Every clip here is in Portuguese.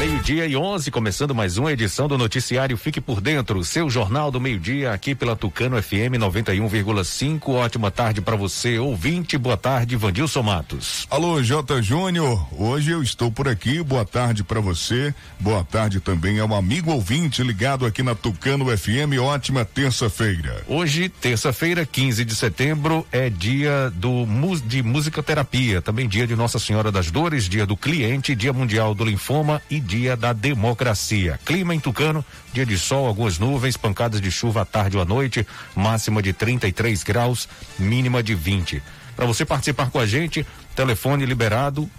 Meio-dia e 11, começando mais uma edição do noticiário Fique por Dentro, seu jornal do meio-dia aqui pela Tucano FM 91,5. Ótima tarde para você, ouvinte. Boa tarde, Vandilson Matos. Alô, J. Júnior. Hoje eu estou por aqui. Boa tarde para você. Boa tarde também ao amigo ouvinte ligado aqui na Tucano FM. Ótima terça-feira. Hoje, terça-feira, 15 de setembro, é dia do de musicoterapia, também dia de Nossa Senhora das Dores, dia do cliente, dia mundial do linfoma e dia da democracia. Clima em Tucano, dia de sol, algumas nuvens, pancadas de chuva à tarde ou à noite, máxima de 33 graus, mínima de 20. Para você participar com a gente, telefone liberado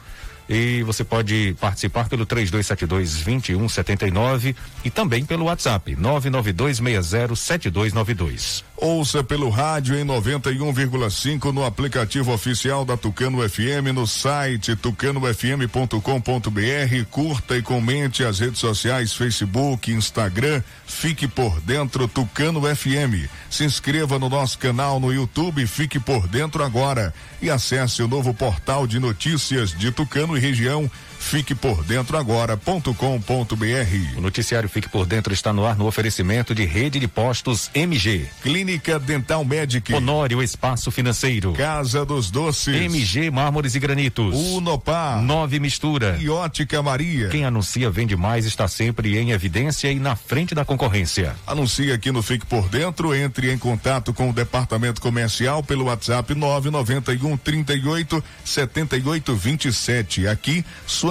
e você pode participar pelo 3272-2179 e também pelo WhatsApp 992607292. Ouça pelo rádio em 91,5 no aplicativo oficial da Tucano FM, no site tucanofm.com.br. Curta e comente as redes sociais Facebook, Instagram. Fique por dentro Tucano FM. Se inscreva no nosso canal no YouTube Fique por Dentro agora e acesse o novo portal de notícias de Tucano e região Fique por dentro agora.com.br. O noticiário Fique por Dentro está no ar no oferecimento de Rede de Postos MG. Clínica Dental Medic. Honório Espaço Financeiro. Casa dos Doces. MG Mármores e Granitos. Unopar. Nove Mistura. E Ótica Maria. Quem anuncia vende mais está sempre em evidência e na frente da concorrência. Anuncia aqui no Fique por Dentro, entre em contato com o departamento comercial pelo WhatsApp 991 38 78 27. Aqui sua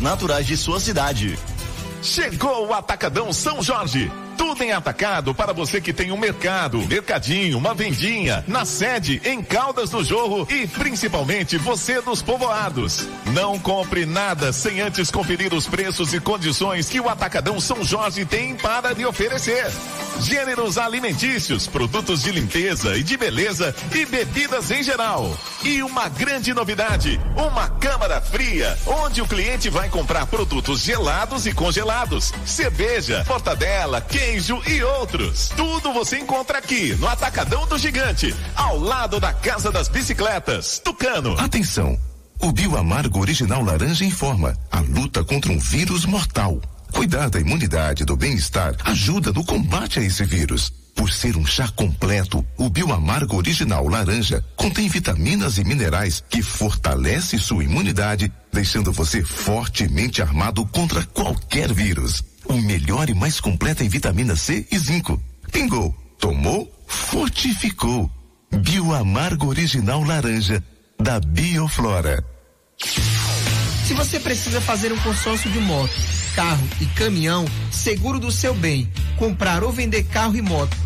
naturais de sua cidade. Chegou o Atacadão São Jorge. Tudo em atacado para você que tem um mercado, mercadinho, uma vendinha, na sede, em Caldas do Jorro e principalmente você dos povoados. Não compre nada sem antes conferir os preços e condições que o Atacadão São Jorge tem para lhe oferecer. Gêneros alimentícios, produtos de limpeza e de beleza e bebidas em geral. E uma grande novidade, uma câmara fria, onde o cliente vai comprar produtos gelados e congelados, cerveja, mortadela, queijo e outros. Tudo você encontra aqui no Atacadão do Gigante, ao lado da Casa das Bicicletas, Tucano. Atenção! O Bioamargo Original Laranja informa a luta contra um vírus mortal. Cuidar da imunidade e do bem-estar ajuda no combate a esse vírus. Por ser um chá completo, o Bioamargo Original Laranja contém vitaminas e minerais que fortalece sua imunidade, deixando você fortemente armado contra qualquer vírus. O melhor e mais completo em vitamina C e zinco. Pingou, tomou, fortificou. Bioamargo Original Laranja, da Bioflora. Se você precisa fazer um consórcio de moto, carro e caminhão, seguro do seu bem, comprar ou vender carro e moto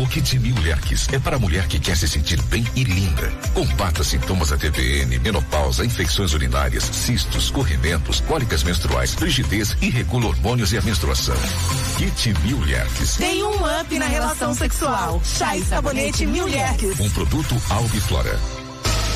O Kit Mil é para a mulher que quer se sentir bem e linda. Combata sintomas da TPM, menopausa, infecções urinárias, cistos, corrimentos, cólicas menstruais, rigidez e regula hormônios e a menstruação. Kit Mil Tem um up na relação sexual. Chá e sabonete Mil Um produto Albiflora.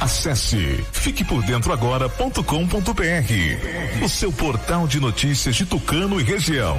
Acesse fiquepordentroagora.com.br, o seu portal de notícias de Tucano e região.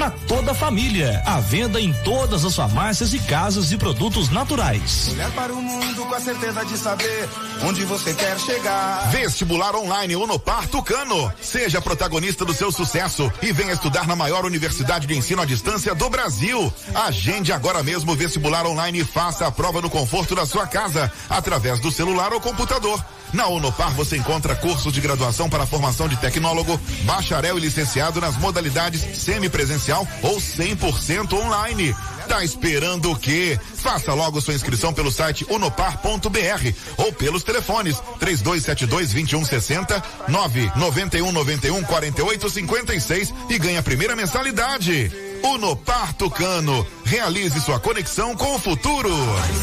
para toda a família. A venda em todas as farmácias e casas de produtos naturais. Olhar para o mundo com a certeza de saber onde você quer chegar. Vestibular online Unopar Tucano. Seja protagonista do seu sucesso e venha estudar na maior universidade de ensino à distância do Brasil. Agende agora mesmo o vestibular online e faça a prova no conforto da sua casa, através do celular ou computador. Na Unopar você encontra cursos de graduação para formação de tecnólogo, bacharel e licenciado nas modalidades semipresencial ou 100% online. Tá esperando o quê? Faça logo sua inscrição pelo site unopar.br ou pelos telefones 3272 2160 991 91 48 56 e ganhe a primeira mensalidade. Unopar Tucano. Realize sua conexão com o futuro.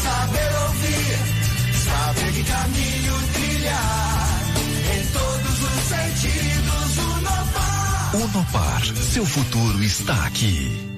Saber ouvir, saber que caminho Unopar. Seu futuro está aqui.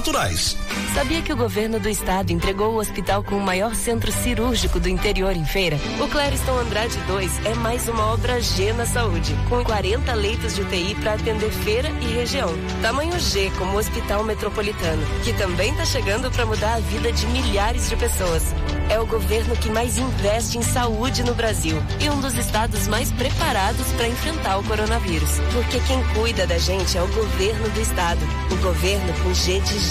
naturais. Sabia que o governo do estado entregou o hospital com o maior centro cirúrgico do interior em feira? O Clériston Andrade 2 é mais uma obra G na saúde, com 40 leitos de UTI para atender feira e região. Tamanho G como Hospital Metropolitano, que também está chegando para mudar a vida de milhares de pessoas. É o governo que mais investe em saúde no Brasil e um dos estados mais preparados para enfrentar o coronavírus. Porque quem cuida da gente é o governo do estado. O governo com G de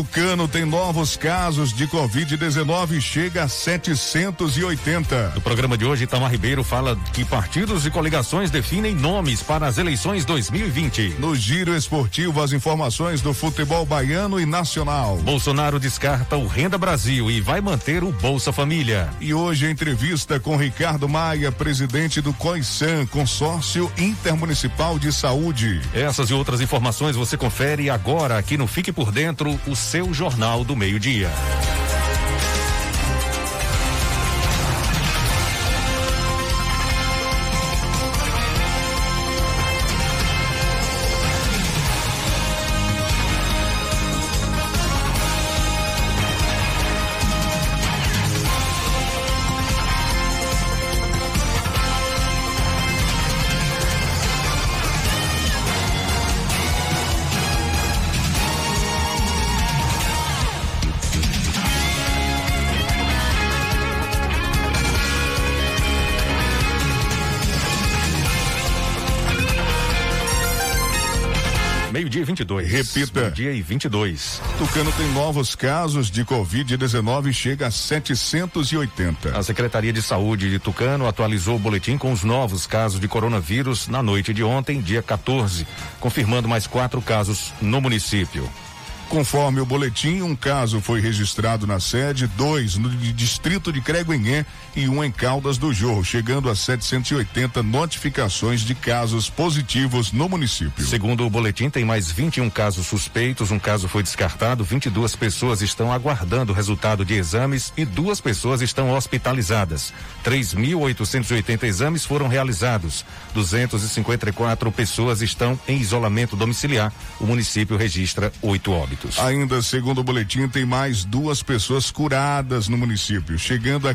Tucano tem novos casos de Covid-19 e chega a 780. No programa de hoje, Itamar Ribeiro fala que partidos e coligações definem nomes para as eleições 2020. No giro esportivo, as informações do futebol baiano e nacional. Bolsonaro descarta o Renda Brasil e vai manter o Bolsa Família. E hoje entrevista com Ricardo Maia, presidente do COISAN, Consórcio Intermunicipal de Saúde. Essas e outras informações você confere agora aqui no Fique por Dentro, o seu Jornal do Meio-Dia. Meio-dia 22. Repita. Meio-dia e 22. Tucano tem novos casos de Covid-19 e chega a 780. A Secretaria de Saúde de Tucano atualizou o boletim com os novos casos de coronavírus na noite de ontem, dia 14, confirmando mais quatro casos no município. Conforme o boletim, um caso foi registrado na sede, dois no distrito de Creguenhé e um em Caldas do Jorro, chegando a 780 notificações de casos positivos no município. Segundo o boletim, tem mais 21 casos suspeitos, um caso foi descartado, 22 pessoas estão aguardando o resultado de exames e duas pessoas estão hospitalizadas. 3.880 exames foram realizados, 254 pessoas estão em isolamento domiciliar. O município registra oito óbitos. Ainda segundo o boletim, tem mais duas pessoas curadas no município, chegando a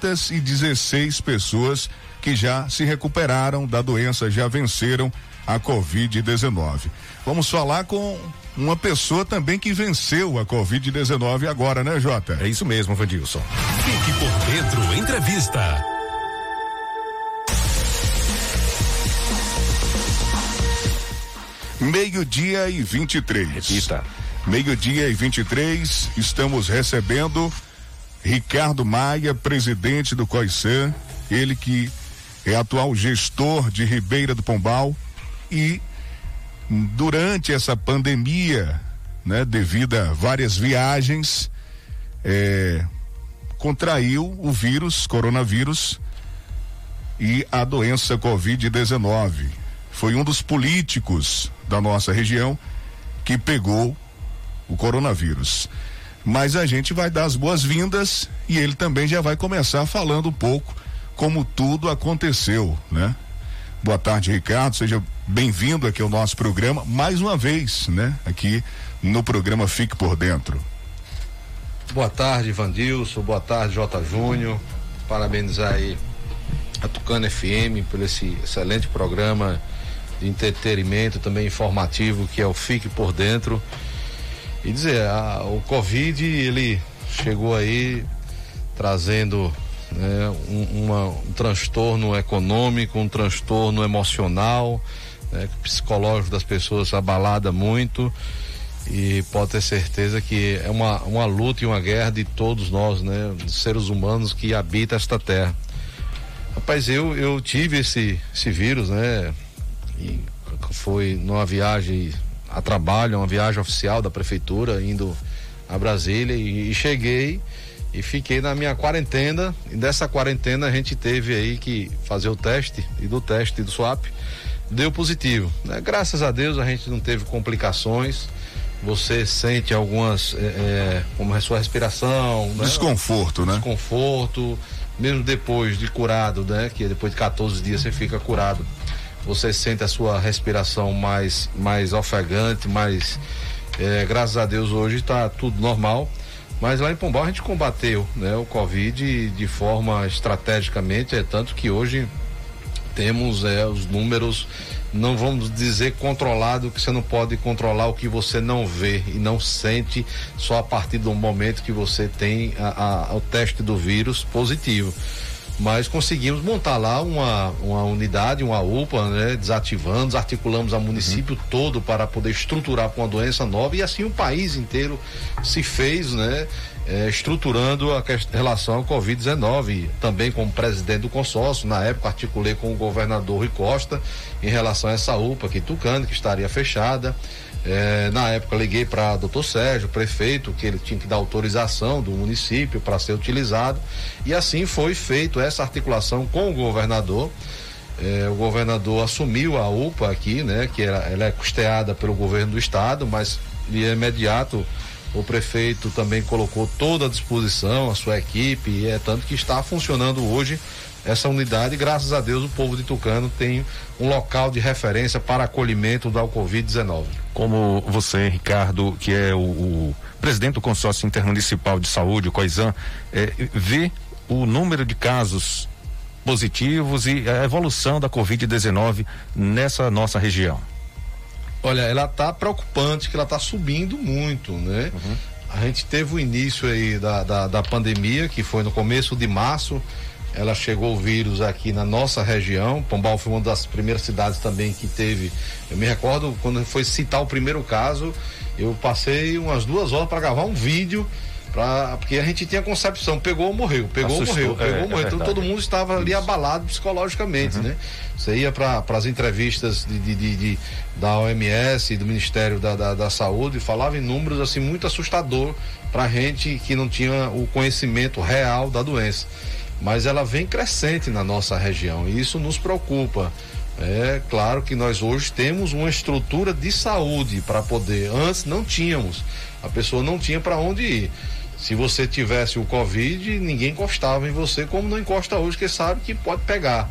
516 pessoas que já se recuperaram da doença, já venceram a Covid-19. Vamos falar com uma pessoa também que venceu a Covid-19 agora, né, Jota? É isso mesmo, Vandilson. Fique por dentro, entrevista. Meio-dia e 23. Repita. Meio-dia e 23, estamos recebendo Ricardo Maia, presidente do COISAN, ele que é atual gestor de Ribeira do Pombal e durante essa pandemia, né, devido a várias viagens, é, contraiu o vírus, coronavírus e a doença Covid-19. Foi um dos políticos da nossa região que pegou o coronavírus. Mas a gente vai dar as boas-vindas e ele também já vai começar falando um pouco como tudo aconteceu, né? Boa tarde, Ricardo. Seja bem-vindo aqui ao nosso programa mais uma vez, né? Aqui no programa Fique por Dentro. Boa tarde, Vandilson. Boa tarde, J. Júnior. Parabenizar aí a Tucano FM por esse excelente programa de entretenimento, também informativo, que é o Fique por Dentro. E dizer, a, o Covid, ele chegou aí trazendo né, um, uma, um transtorno econômico, um transtorno emocional, né, psicológico das pessoas abalada muito e pode ter certeza que é uma, uma luta e uma guerra de todos nós, né, seres humanos que habitam esta terra. Rapaz, eu, eu tive esse, esse vírus, né, e foi numa viagem a trabalho, uma viagem oficial da prefeitura, indo a Brasília e, e cheguei e fiquei na minha quarentena. E dessa quarentena a gente teve aí que fazer o teste e do teste do swap deu positivo. Né? Graças a Deus a gente não teve complicações, você sente algumas, é, é, como a sua respiração, né? Desconforto, né? Desconforto, mesmo depois de curado, né? Que depois de 14 dias você fica curado. Você sente a sua respiração mais, mais ofegante, mais, é, graças a Deus hoje está tudo normal. Mas lá em Pombal a gente combateu, né? O Covid de forma estrategicamente, é tanto que hoje temos é, os números não vamos dizer controlado, que você não pode controlar o que você não vê e não sente só a partir do momento que você tem a, a, o teste do vírus positivo. Mas conseguimos montar lá uma, uma unidade, uma UPA, né? Desativando, desarticulamos o município uhum. todo para poder estruturar com uma doença nova e assim o país inteiro se fez, né? é, estruturando a relação ao Covid-19, também como presidente do consórcio. Na época, articulei com o governador Rui Costa em relação a essa UPA aqui Tucano, que estaria fechada. É, na época, liguei para doutor Sérgio, prefeito, que ele tinha que dar autorização do município para ser utilizado. E assim foi feito essa articulação com o governador. É, o governador assumiu a UPA aqui, né, que era, ela é custeada pelo governo do estado, mas de imediato o prefeito também colocou toda à disposição a sua equipe, e é tanto que está funcionando hoje essa unidade. Graças a Deus, o povo de Tucano tem um local de referência para acolhimento da Covid-19. Como você, Ricardo, que é o, o, presidente do consórcio intermunicipal de saúde, o COISAN, é, vê o número de casos positivos e a evolução da Covid-19 nessa nossa região? Olha, ela tá preocupante, que ela tá subindo muito, né? Uhum. A gente teve o início aí da, da, da, pandemia, que foi no começo de março. Ela chegou o vírus aqui na nossa região. Pombal foi uma das primeiras cidades também que teve. Eu me recordo quando foi citar o primeiro caso, eu passei umas duas horas para gravar um vídeo Pra, porque a gente tinha concepção, pegou ou morreu, pegou ou morreu, pegou ou é, morreu. É então todo mundo estava ali abalado psicologicamente, uhum. né? Você ia para as entrevistas de, de, de, de, da OMS, do Ministério da, da, da, Saúde, e falava em números assim muito assustador para gente que não tinha o conhecimento real da doença. Mas ela vem crescente na nossa região e isso nos preocupa. É claro que nós hoje temos uma estrutura de saúde para poder. Antes não tínhamos. A pessoa não tinha para onde ir. Se você tivesse o Covid, ninguém encostava em você, como não encosta hoje, que sabe que pode pegar.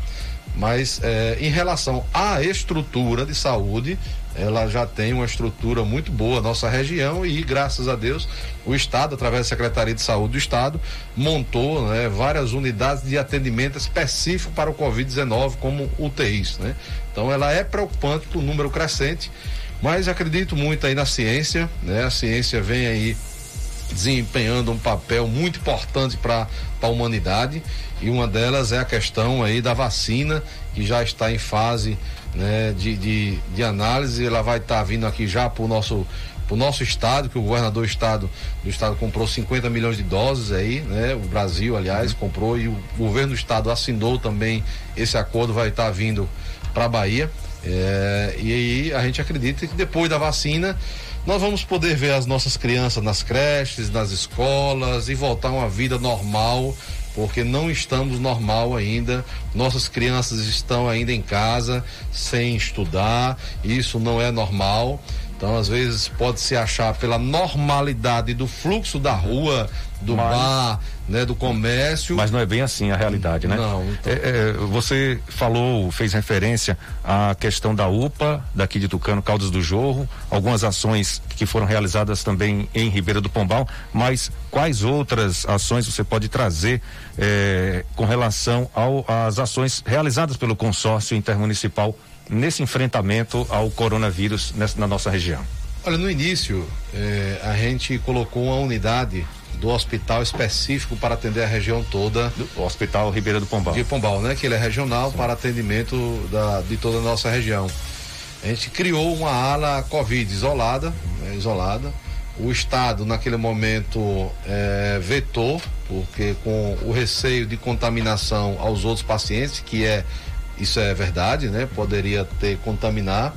Mas é, em relação à estrutura de saúde, ela já tem uma estrutura muito boa, nossa região, e graças a Deus, o Estado, através da Secretaria de Saúde do Estado, montou né, várias unidades de atendimento específico para o Covid-19, como UTIs. Né? Então, ela é preocupante por número crescente, mas acredito muito aí na ciência, né? a ciência vem aí desempenhando um papel muito importante para a humanidade e uma delas é a questão aí da vacina que já está em fase né, de, de, de análise ela vai estar tá vindo aqui já para o nosso o nosso estado, que o governador do estado, do estado comprou 50 milhões de doses aí, né? O Brasil, aliás, uhum. comprou e o governo do estado assinou também esse acordo, vai estar tá vindo para a Bahia. É, e aí a gente acredita que depois da vacina nós vamos poder ver as nossas crianças nas creches, nas escolas e voltar a uma vida normal, porque não estamos normal ainda. Nossas crianças estão ainda em casa sem estudar, isso não é normal. Então, às vezes, pode se achar pela normalidade do fluxo da rua, do Mas... bar, né, do comércio. Mas não é bem assim a realidade, né? Não. Então... É, é, você falou, fez referência à questão da UPA, daqui de Tucano, Caldas do Jorro, algumas ações que foram realizadas também em Ribeira do Pombal, mas quais outras ações você pode trazer é, com relação às ações realizadas pelo consórcio intermunicipal nesse enfrentamento ao coronavírus nessa, na nossa região? Olha, no início, eh, a gente colocou uma unidade do hospital específico para atender a região toda. O Hospital Ribeira do Pombal. De Pombal, né? Que ele é regional Sim. para atendimento da, de toda a nossa região. A gente criou uma ala Covid isolada, né? isolada. O Estado, naquele momento, é, vetou, porque com o receio de contaminação aos outros pacientes, que é, isso é verdade, né? Poderia ter contaminar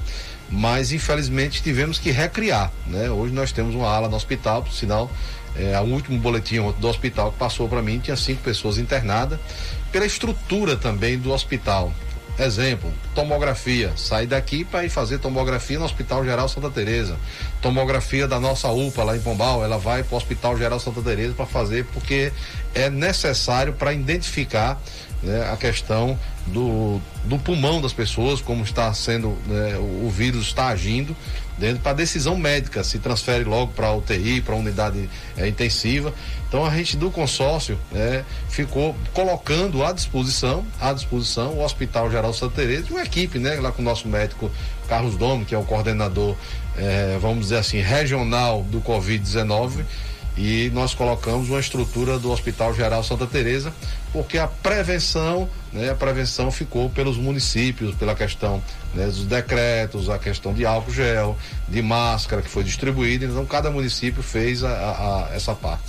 mas infelizmente tivemos que recriar, né? Hoje nós temos uma ala no hospital, por sinal, é, o último boletim do hospital que passou para mim tinha cinco pessoas internadas pela estrutura também do hospital. Exemplo, tomografia. Sair daqui para ir fazer tomografia no Hospital Geral Santa Teresa. Tomografia da nossa UPA lá em Pombal, ela vai para o Hospital Geral Santa Teresa para fazer porque é necessário para identificar né, a questão do, do pulmão das pessoas, como está sendo, né, o, vírus está agindo dentro para decisão médica, se transfere logo para UTI, para unidade é, intensiva. Então a gente do consórcio né, ficou colocando à disposição, à disposição o Hospital Geral Santa Teresa, uma equipe, né, lá com o nosso médico Carlos Domi, que é o coordenador, é, vamos dizer assim, regional do Covid-19 e nós colocamos uma estrutura do Hospital Geral Santa Teresa, porque a prevenção, né, a prevenção ficou pelos municípios, pela questão né, dos decretos, a questão de álcool gel, de máscara que foi distribuída, então cada município fez a, a, a essa parte.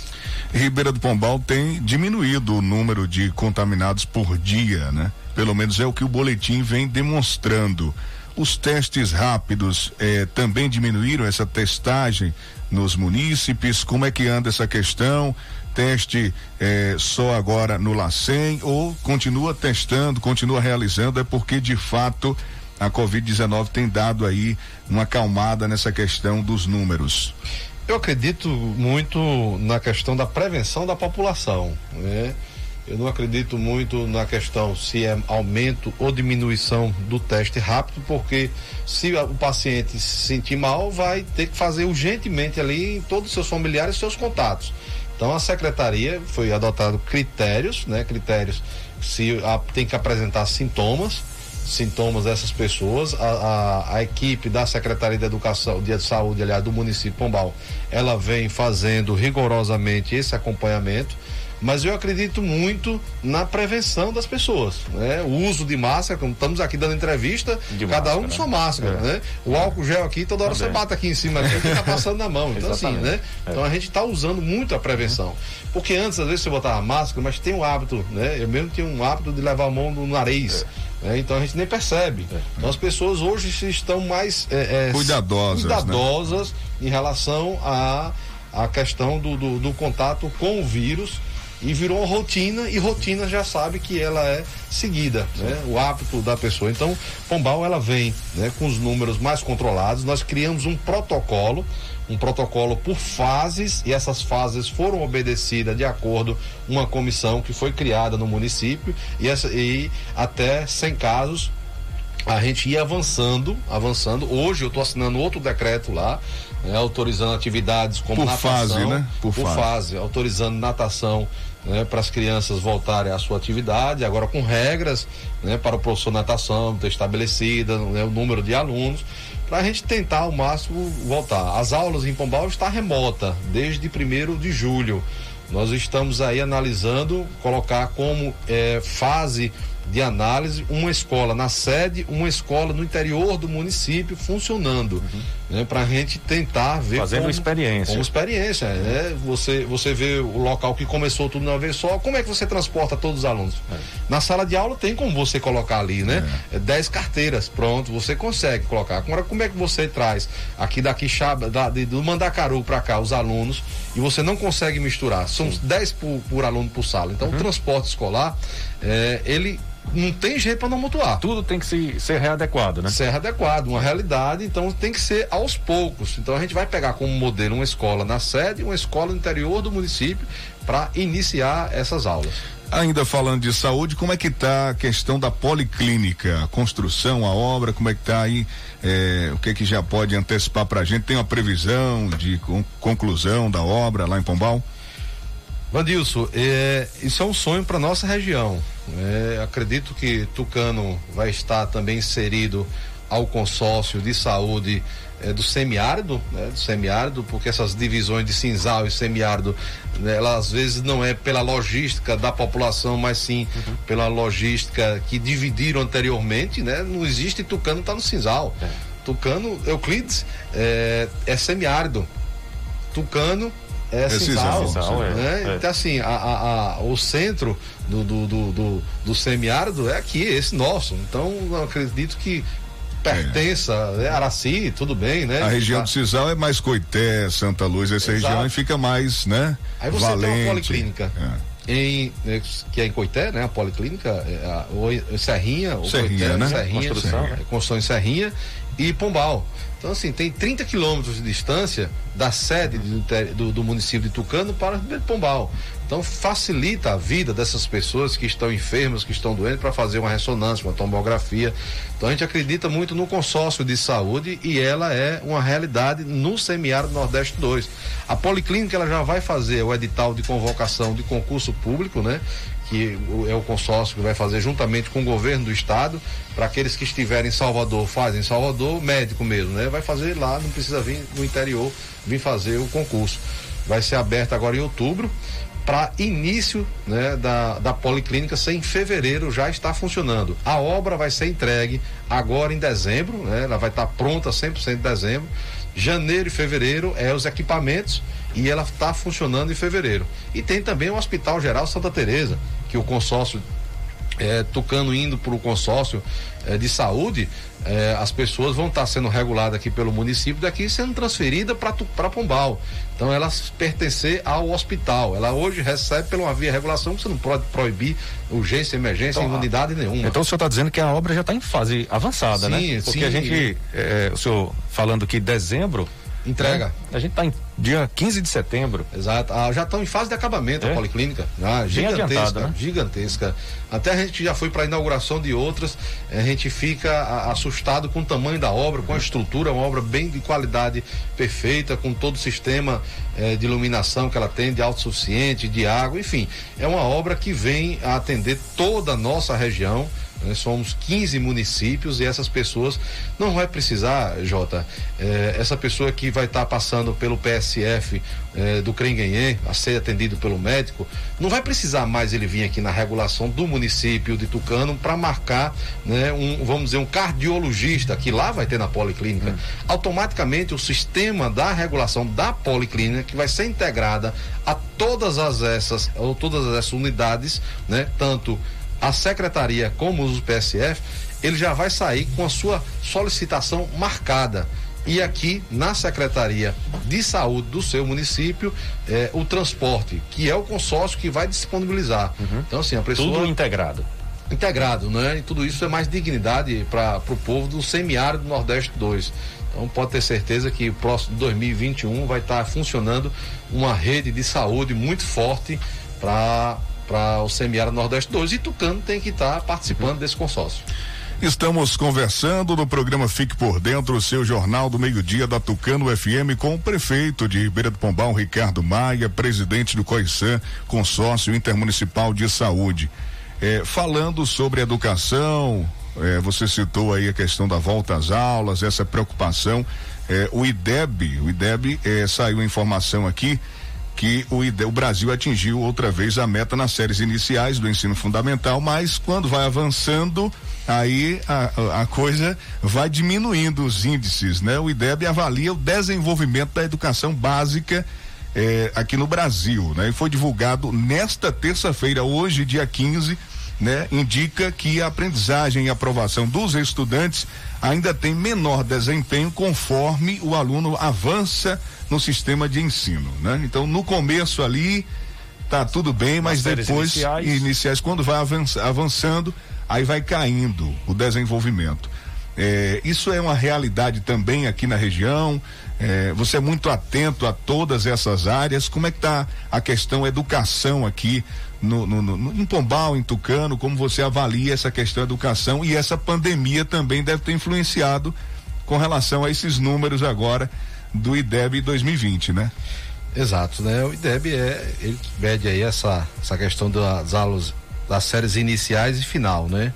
Ribeira do Pombal tem diminuído o número de contaminados por dia, né? Pelo menos é o que o boletim vem demonstrando. Os testes rápidos eh, também diminuíram essa testagem nos munícipes? Como é que anda essa questão? Teste eh, só agora no LACEN ou continua testando, continua realizando? É porque de fato a Covid-19 tem dado aí uma acalmada nessa questão dos números. Eu acredito muito na questão da prevenção da população, né? Eu não acredito muito na questão se é aumento ou diminuição do teste rápido, porque se o paciente se sentir mal, vai ter que fazer urgentemente ali em todos os seus familiares e seus contatos. Então a secretaria foi adotado critérios, né? Critérios se a, tem que apresentar sintomas, sintomas dessas pessoas. A, a, a, equipe da Secretaria de Educação, de Saúde, aliás, do município Pombal, ela vem fazendo rigorosamente esse acompanhamento mas eu acredito muito na prevenção das pessoas, né? O uso de máscara, como estamos aqui dando entrevista, de cada máscara, um com sua máscara, é. né? O álcool gel aqui, toda hora Também. você bate aqui em cima, aqui, tá passando na mão, então assim, né? É. Então a gente está usando muito a prevenção, porque antes às vezes você botava máscara, mas tem um hábito, né? Eu mesmo tinha um hábito de levar a mão no nariz. É. Né? Então a gente nem percebe. É. Então as pessoas hoje estão mais é, é, cuidadosas, né? cuidadosas né? em relação à a, a questão do, do, do, contato com o vírus e virou rotina e rotina já sabe que ela é seguida, né? O hábito da pessoa. Então, Pombal ela vem, né, com os números mais controlados. Nós criamos um protocolo, um protocolo por fases e essas fases foram obedecidas de acordo uma comissão que foi criada no município e, essa, e até 100 casos a gente ia avançando, avançando. Hoje eu estou assinando outro decreto lá, né, autorizando atividades como por natação, fase, né? Por, por fase. fase, autorizando natação né, para as crianças voltarem à sua atividade, agora com regras né, para o professor natação ter estabelecida, né, o número de alunos, para a gente tentar ao máximo voltar. As aulas em Pombal está remota desde 1 de julho. Nós estamos aí analisando colocar como é, fase de análise uma escola na sede, uma escola no interior do município funcionando, uhum. Né, para a gente tentar ver fazendo como, experiência, como experiência, né? Você você vê o local que começou tudo de uma vez só, como é que você transporta todos os alunos? É. Na sala de aula tem como você colocar ali, né? É. Dez carteiras, pronto, você consegue colocar. Agora como é que você traz aqui daqui da, de, do Mandacaru para cá os alunos e você não consegue misturar? São dez por, por aluno por sala. Então uhum. o transporte escolar é, ele não tem jeito para não mutuar. Tudo tem que se, ser readequado, né? Ser readequado, uma realidade, então tem que ser aos poucos. Então a gente vai pegar como modelo uma escola na sede, uma escola no interior do município para iniciar essas aulas. Ainda falando de saúde, como é que está a questão da policlínica, a construção, a obra, como é que está aí, é, o que é que já pode antecipar para a gente? Tem uma previsão de conclusão da obra lá em Pombal? Vandilson, é, isso é um sonho para nossa região. É, acredito que Tucano vai estar também inserido ao consórcio de saúde é, do semiárido, né, do semiárido, porque essas divisões de cinzal e semiárido, né, ela às vezes não é pela logística da população, mas sim uhum. pela logística que dividiram anteriormente, né? Não existe Tucano está no cinzal. É. Tucano, Euclides, é, é semiárido. Tucano é, é sisal é, né? É. Então assim, a, a, a, o centro do, do, do, do, do semiárido é aqui, esse nosso. Então acredito que pertença, é. né? Araci, tudo bem, né? A região tá. do Cisal é mais Coité, Santa Luz, essa Exato. região e fica mais, né? Aí você Valente. tem uma policlínica. É. em né, que é em Coité, né? A policlínica, é, a, Serrinha, Serrinha, Coité, né? Serrinha, Construção. Serrinha, construção em Serrinha e Pombal. Então, assim, tem 30 quilômetros de distância da sede do, do- do município de Tucano para Pombal. Então, facilita a vida dessas pessoas que estão enfermas, que estão doentes, para fazer uma ressonância, uma tomografia. Então, a gente acredita muito no consórcio de saúde e ela é uma realidade no semiárido Nordeste 2. A Policlínica ela já vai fazer o edital de convocação de concurso público, né? que é o consórcio que vai fazer juntamente com o governo do estado, para aqueles que estiverem em Salvador, fazem em Salvador, médico mesmo, né? Vai fazer lá, não precisa vir no interior, vir fazer o concurso. Vai ser aberto agora em outubro, para início né, da, da policlínica ser em fevereiro já está funcionando. A obra vai ser entregue agora em dezembro, né? Ela vai estar pronta 100% em dezembro. Janeiro e fevereiro é os equipamentos e ela está funcionando em fevereiro. E tem também o Hospital Geral Santa Teresa, que o consórcio é, Tucano indo para o consórcio é, de saúde, é, as pessoas vão estar sendo reguladas aqui pelo município, daqui sendo transferida para Pombal. Então elas pertencer ao hospital. Ela hoje recebe pela uma via regulação que você não pode proibir urgência, emergência, Então, imunidade nenhuma. Então o senhor está dizendo que a obra já está em fase avançada, né? Sim, Porque sim. a gente, é, o senhor falando que dezembro. Entrega. né? A gente está em dia 15 de setembro. Exato. Ah, já estão em fase de acabamento É? a policlínica. Ah, gigantesca, né? gigantesca. Até a gente já foi para a inauguração de outras, a gente fica a- assustado com o tamanho da obra, com a estrutura, uma obra bem de qualidade perfeita, com todo o sistema eh, de iluminação que ela tem, de autossuficiente, de água, enfim. É uma obra que vem a atender toda a nossa região. Nós somos 15 municípios e essas pessoas não vai precisar, Jota, eh, essa pessoa que vai estar passando pelo PSF eh, do Crenguenhê, a ser atendido pelo médico, não vai precisar mais ele vir aqui na regulação do município de Tucano para marcar, né, um, vamos dizer, um cardiologista que lá vai ter na policlínica. Automaticamente o sistema da regulação da policlínica que vai ser integrada a todas as essas ou todas essas unidades, né, tanto a secretaria como os PSF, ele já vai sair com a sua solicitação marcada. E aqui na Secretaria de Saúde do seu município, eh, o transporte, que é o consórcio que vai disponibilizar. Então, assim, a pessoa. Tudo integrado. Integrado, né? E tudo isso é mais dignidade para o povo do semiárido do Nordeste 2. Então pode ter certeza que o próximo 2021 vai estar funcionando uma rede de saúde muito forte para para o semiárido Nordeste 2 e Tucano tem que estar participando desse consórcio. Estamos conversando no programa Fique por Dentro, o seu jornal do meio-dia da Tucano FM, com o prefeito de Ribeira do Pombal, Ricardo Maia, presidente do COISAN, consórcio intermunicipal de saúde. Eh, falando sobre educação, eh, você citou aí a questão da volta às aulas, essa preocupação. Eh, o IDEB, o IDEB eh, saiu informação aqui que o, o Brasil atingiu outra vez a meta nas séries iniciais do ensino fundamental, mas quando vai avançando, aí a, a- a coisa vai diminuindo os índices, né? O IDEB avalia o desenvolvimento da educação básica eh, aqui no Brasil, né? E foi divulgado nesta terça-feira, hoje, dia 15, né? Indica que a aprendizagem e aprovação dos estudantes ainda tem menor desempenho conforme o aluno avança no sistema de ensino, né? Então, no começo ali tá tudo bem, mas depois iniciais. iniciais quando vai avança- avançando, aí vai caindo o desenvolvimento. É, isso é uma realidade também aqui na região. É, você é muito atento a todas essas áreas. Como é que está a questão educação aqui no, no, no, no- em Pombal, em Tucano? Como você avalia essa questão educação? E essa pandemia também deve ter influenciado com relação a esses números agora do IDEB 2020, né? Exato, né? O IDEB é ele mede aí essa, essa questão das aulas, das séries iniciais e final, né?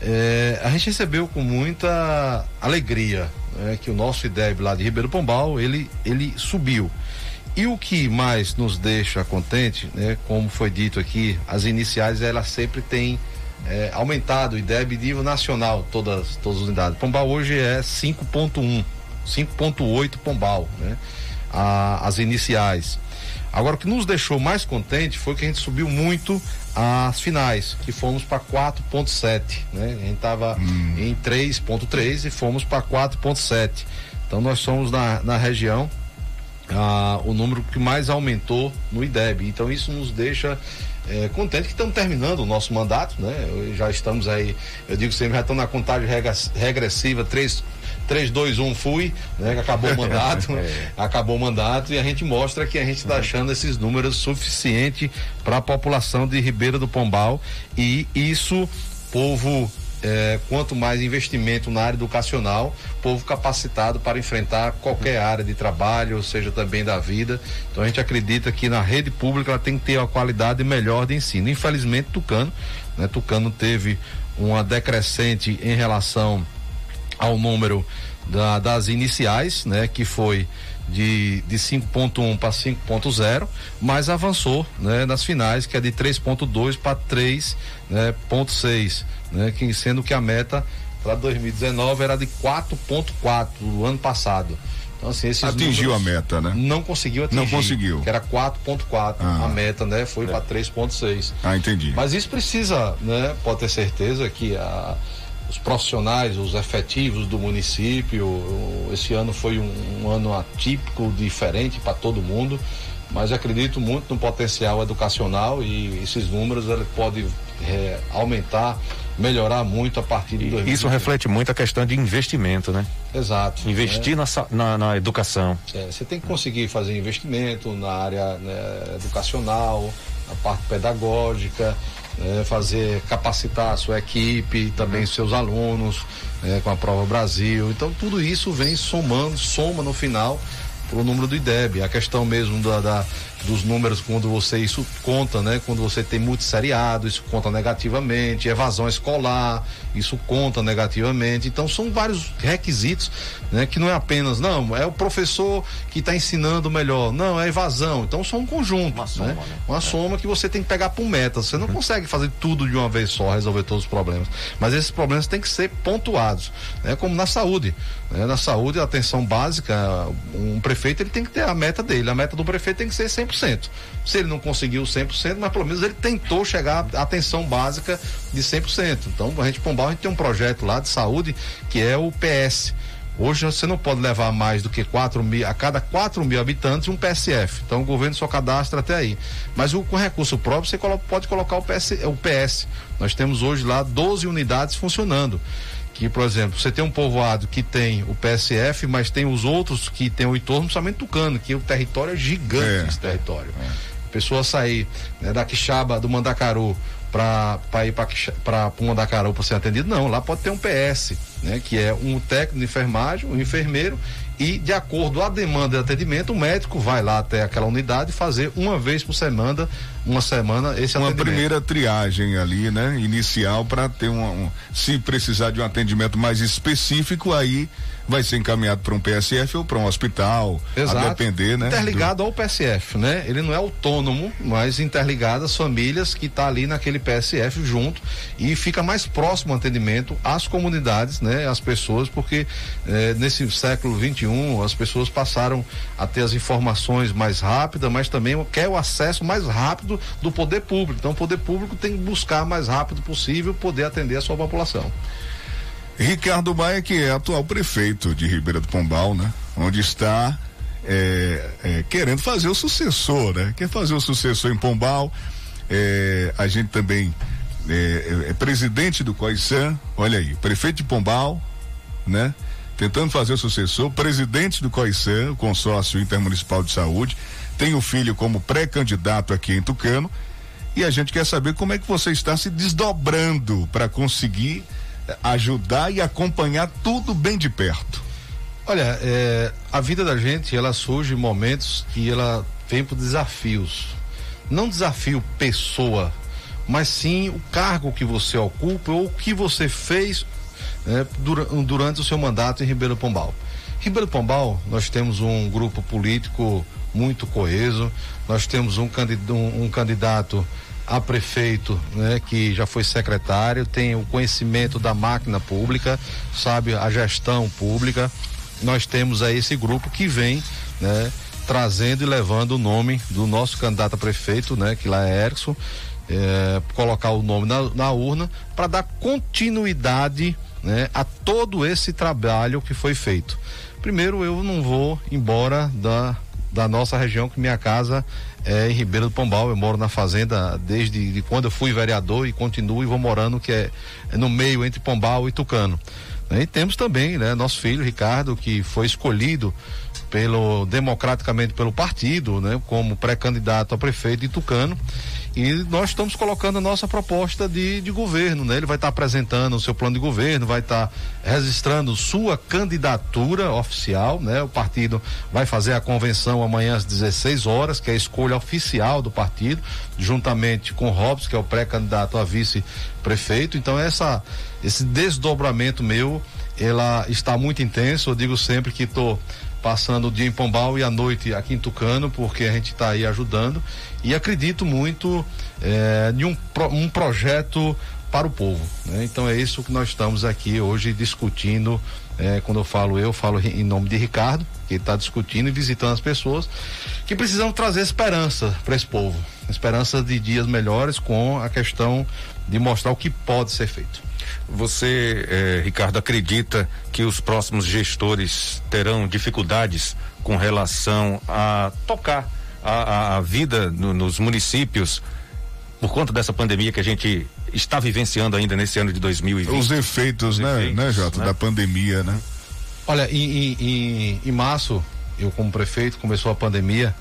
É, a gente recebeu com muita alegria né, que o nosso IDEB lá de Ribeiro Pombal ele, ele subiu. E o que mais nos deixa contente, né, como foi dito aqui, as iniciais elas sempre têm é, aumentado o IDEB nível nacional, todas, todas as unidades. Pombal hoje é 5.1, 5.8 Pombal, né? A- as iniciais. Agora o que nos deixou mais contente foi que a gente subiu muito as finais, que fomos para 4.7, né? A gente estava em 3.3 e fomos para 4.7. Então nós somos na, na região ah, o número que mais aumentou no IDEB. Então isso nos deixa é, contente que estamos terminando o nosso mandato, né? Já estamos aí, eu digo sempre, já estamos na contagem regressiva, 3, 3, 2, 1, fui, né? Acabou o mandato, é. acabou o mandato e a gente mostra que a gente está achando esses números suficiente para a população de Ribeira do Pombal e isso, povo é, quanto mais investimento na área educacional, povo capacitado para enfrentar qualquer área de trabalho, ou seja, também da vida. Então a gente acredita que na rede pública ela tem que ter a qualidade melhor de ensino. Infelizmente, Tucano, né, Tucano teve uma decrescente em relação ao número da, das iniciais, né, que foi de, de 5.1 para 5.0, mas avançou né, nas finais, que é de 3.2 para 3.6, né, né, que, sendo que a meta para 2019 era de 4.4 do ano passado. Então, assim, Atingiu a meta, né? Não conseguiu atingir. Não conseguiu. Que era 4.4 ah. a meta, né? Foi é. para 3.6. Ah, entendi. Mas isso precisa, né? Pode ter certeza que a, os profissionais, os efetivos do município, esse ano foi um, um ano atípico, diferente para todo mundo, mas acredito muito no potencial educacional e esses números ele pode é, aumentar melhorar muito a partir de 2020. Isso reflete muito a questão de investimento, né? Exato. Investir né? na, na, na, educação. É, você tem que conseguir fazer investimento na área né, educacional, na parte pedagógica, né, fazer capacitar a sua equipe, também seus alunos, né, com a prova Brasil. Então tudo isso vem somando, soma no final o número do IDEB. A questão mesmo da, da dos números quando você isso conta, né? Quando você tem multisseriado, isso conta negativamente, evasão escolar, isso conta negativamente. Então são vários requisitos, né? Que não é apenas, não, é o professor que está ensinando melhor, não, é evasão. Então são um conjunto, uma soma, né? né? Uma é. soma que você tem que pegar por meta. Você não uhum. consegue fazer tudo de uma vez só, resolver todos os problemas. Mas esses problemas têm que ser pontuados, né? Como na saúde, né? Na saúde, a atenção básica, um prefeito ele tem que ter a meta dele. A meta do prefeito tem que ser 100%. Se ele não conseguiu 100%, mas pelo menos ele tentou chegar à atenção básica de 100%. Então, a gente Pombal, a gente tem um projeto lá de saúde que é o PS. Hoje você não pode levar mais do que 4 mil, a cada 4 mil habitantes um PSF. Então o governo só cadastra até aí. Mas o, com recurso próprio você pode colocar o PS, o PS. Nós temos hoje lá 12 unidades funcionando que, por exemplo, você tem um povoado que tem o PSF, mas tem os outros que tem o entorno, principalmente Tucano, que o território é gigante, é, esse território. É. A pessoa sair né, da Quixaba, do Mandacaru, para ir para o Mandacaru para ser atendido, não, lá pode ter um PS, né, que é um técnico de enfermagem, um enfermeiro e de acordo à demanda de atendimento, o médico vai lá até aquela unidade fazer uma vez por semana, uma semana esse uma primeira triagem ali, né, inicial para ter um, um, se precisar de um atendimento mais específico aí vai ser encaminhado para um PSF ou para um hospital, Exato. a depender, né? Interligado do... ao PSF, né? Ele não é autônomo, mas interligado às famílias que está ali naquele PSF junto e fica mais próximo o atendimento às comunidades, né? Às pessoas, porque eh, nesse século 21 as pessoas passaram a ter as informações mais rápidas, mas também quer o acesso mais rápido do poder público. Então o poder público tem que buscar mais rápido possível poder atender a sua população. Ricardo Maia, que é atual prefeito de Ribeira do Pombal, né? Onde está é, é, querendo fazer o sucessor, né? Quer fazer o sucessor em Pombal. É, a gente também é, é, é presidente do Coisan, olha aí, prefeito de Pombal, né? Tentando fazer o sucessor, presidente do Coisan, o consórcio intermunicipal de saúde, tem o filho como pré-candidato aqui em Tucano. E a gente quer saber como é que você está se desdobrando para conseguir ajudar e acompanhar tudo bem de perto? Olha, é, a vida da gente, ela surge em momentos que ela vem por desafios. Não desafio pessoa, mas sim o cargo que você ocupa ou o que você fez né, durante o seu mandato em Ribeiro Pombal. Ribeiro Pombal, nós temos um grupo político muito coeso, nós temos um, um, um candidato a prefeito, né, que já foi secretário, tem o conhecimento da máquina pública, sabe a gestão pública. Nós temos aí esse grupo que vem, né, trazendo e levando o nome do nosso candidato a prefeito, né, que lá é Erickson, é, colocar o nome na, na urna para dar continuidade, né, a todo esse trabalho que foi feito. Primeiro, eu não vou embora da da nossa região, que minha casa é em Ribeira do Pombal. Eu moro na fazenda desde de quando eu fui vereador e continuo e vou morando, que é, é no meio entre Pombal e Tucano. E temos também, né, nosso filho Ricardo, que foi escolhido pelo democraticamente pelo partido, né, como pré-candidato a prefeito de Tucano. E nós estamos colocando a nossa proposta de, de governo, né? Ele vai estar tá apresentando o seu plano de governo, vai estar tá registrando sua candidatura oficial, né? O partido vai fazer a convenção amanhã às 16 horas, que é a escolha oficial do partido, juntamente com Robson, que é o pré-candidato a vice-prefeito. Então essa esse desdobramento meu, ela está muito intenso. Eu digo sempre que estou passando o dia em Pombal e a noite aqui em Tucano, porque a gente está aí ajudando e acredito muito é, em um, um projeto para o povo. Né? Então é isso que nós estamos aqui hoje discutindo. É, quando eu falo eu, falo em nome de Ricardo, que está discutindo e visitando as pessoas que precisam trazer esperança para esse povo, esperança de dias melhores com a questão de mostrar o que pode ser feito. Você, eh, Ricardo, acredita que os próximos gestores terão dificuldades com relação a tocar a, a vida no, nos municípios por conta dessa pandemia que a gente está vivenciando ainda nesse ano de 2020? Os efeitos, Os né, efeitos, né, Jota, né? da pandemia, né? Olha, em, em, em março, eu como prefeito, começou a pandemia,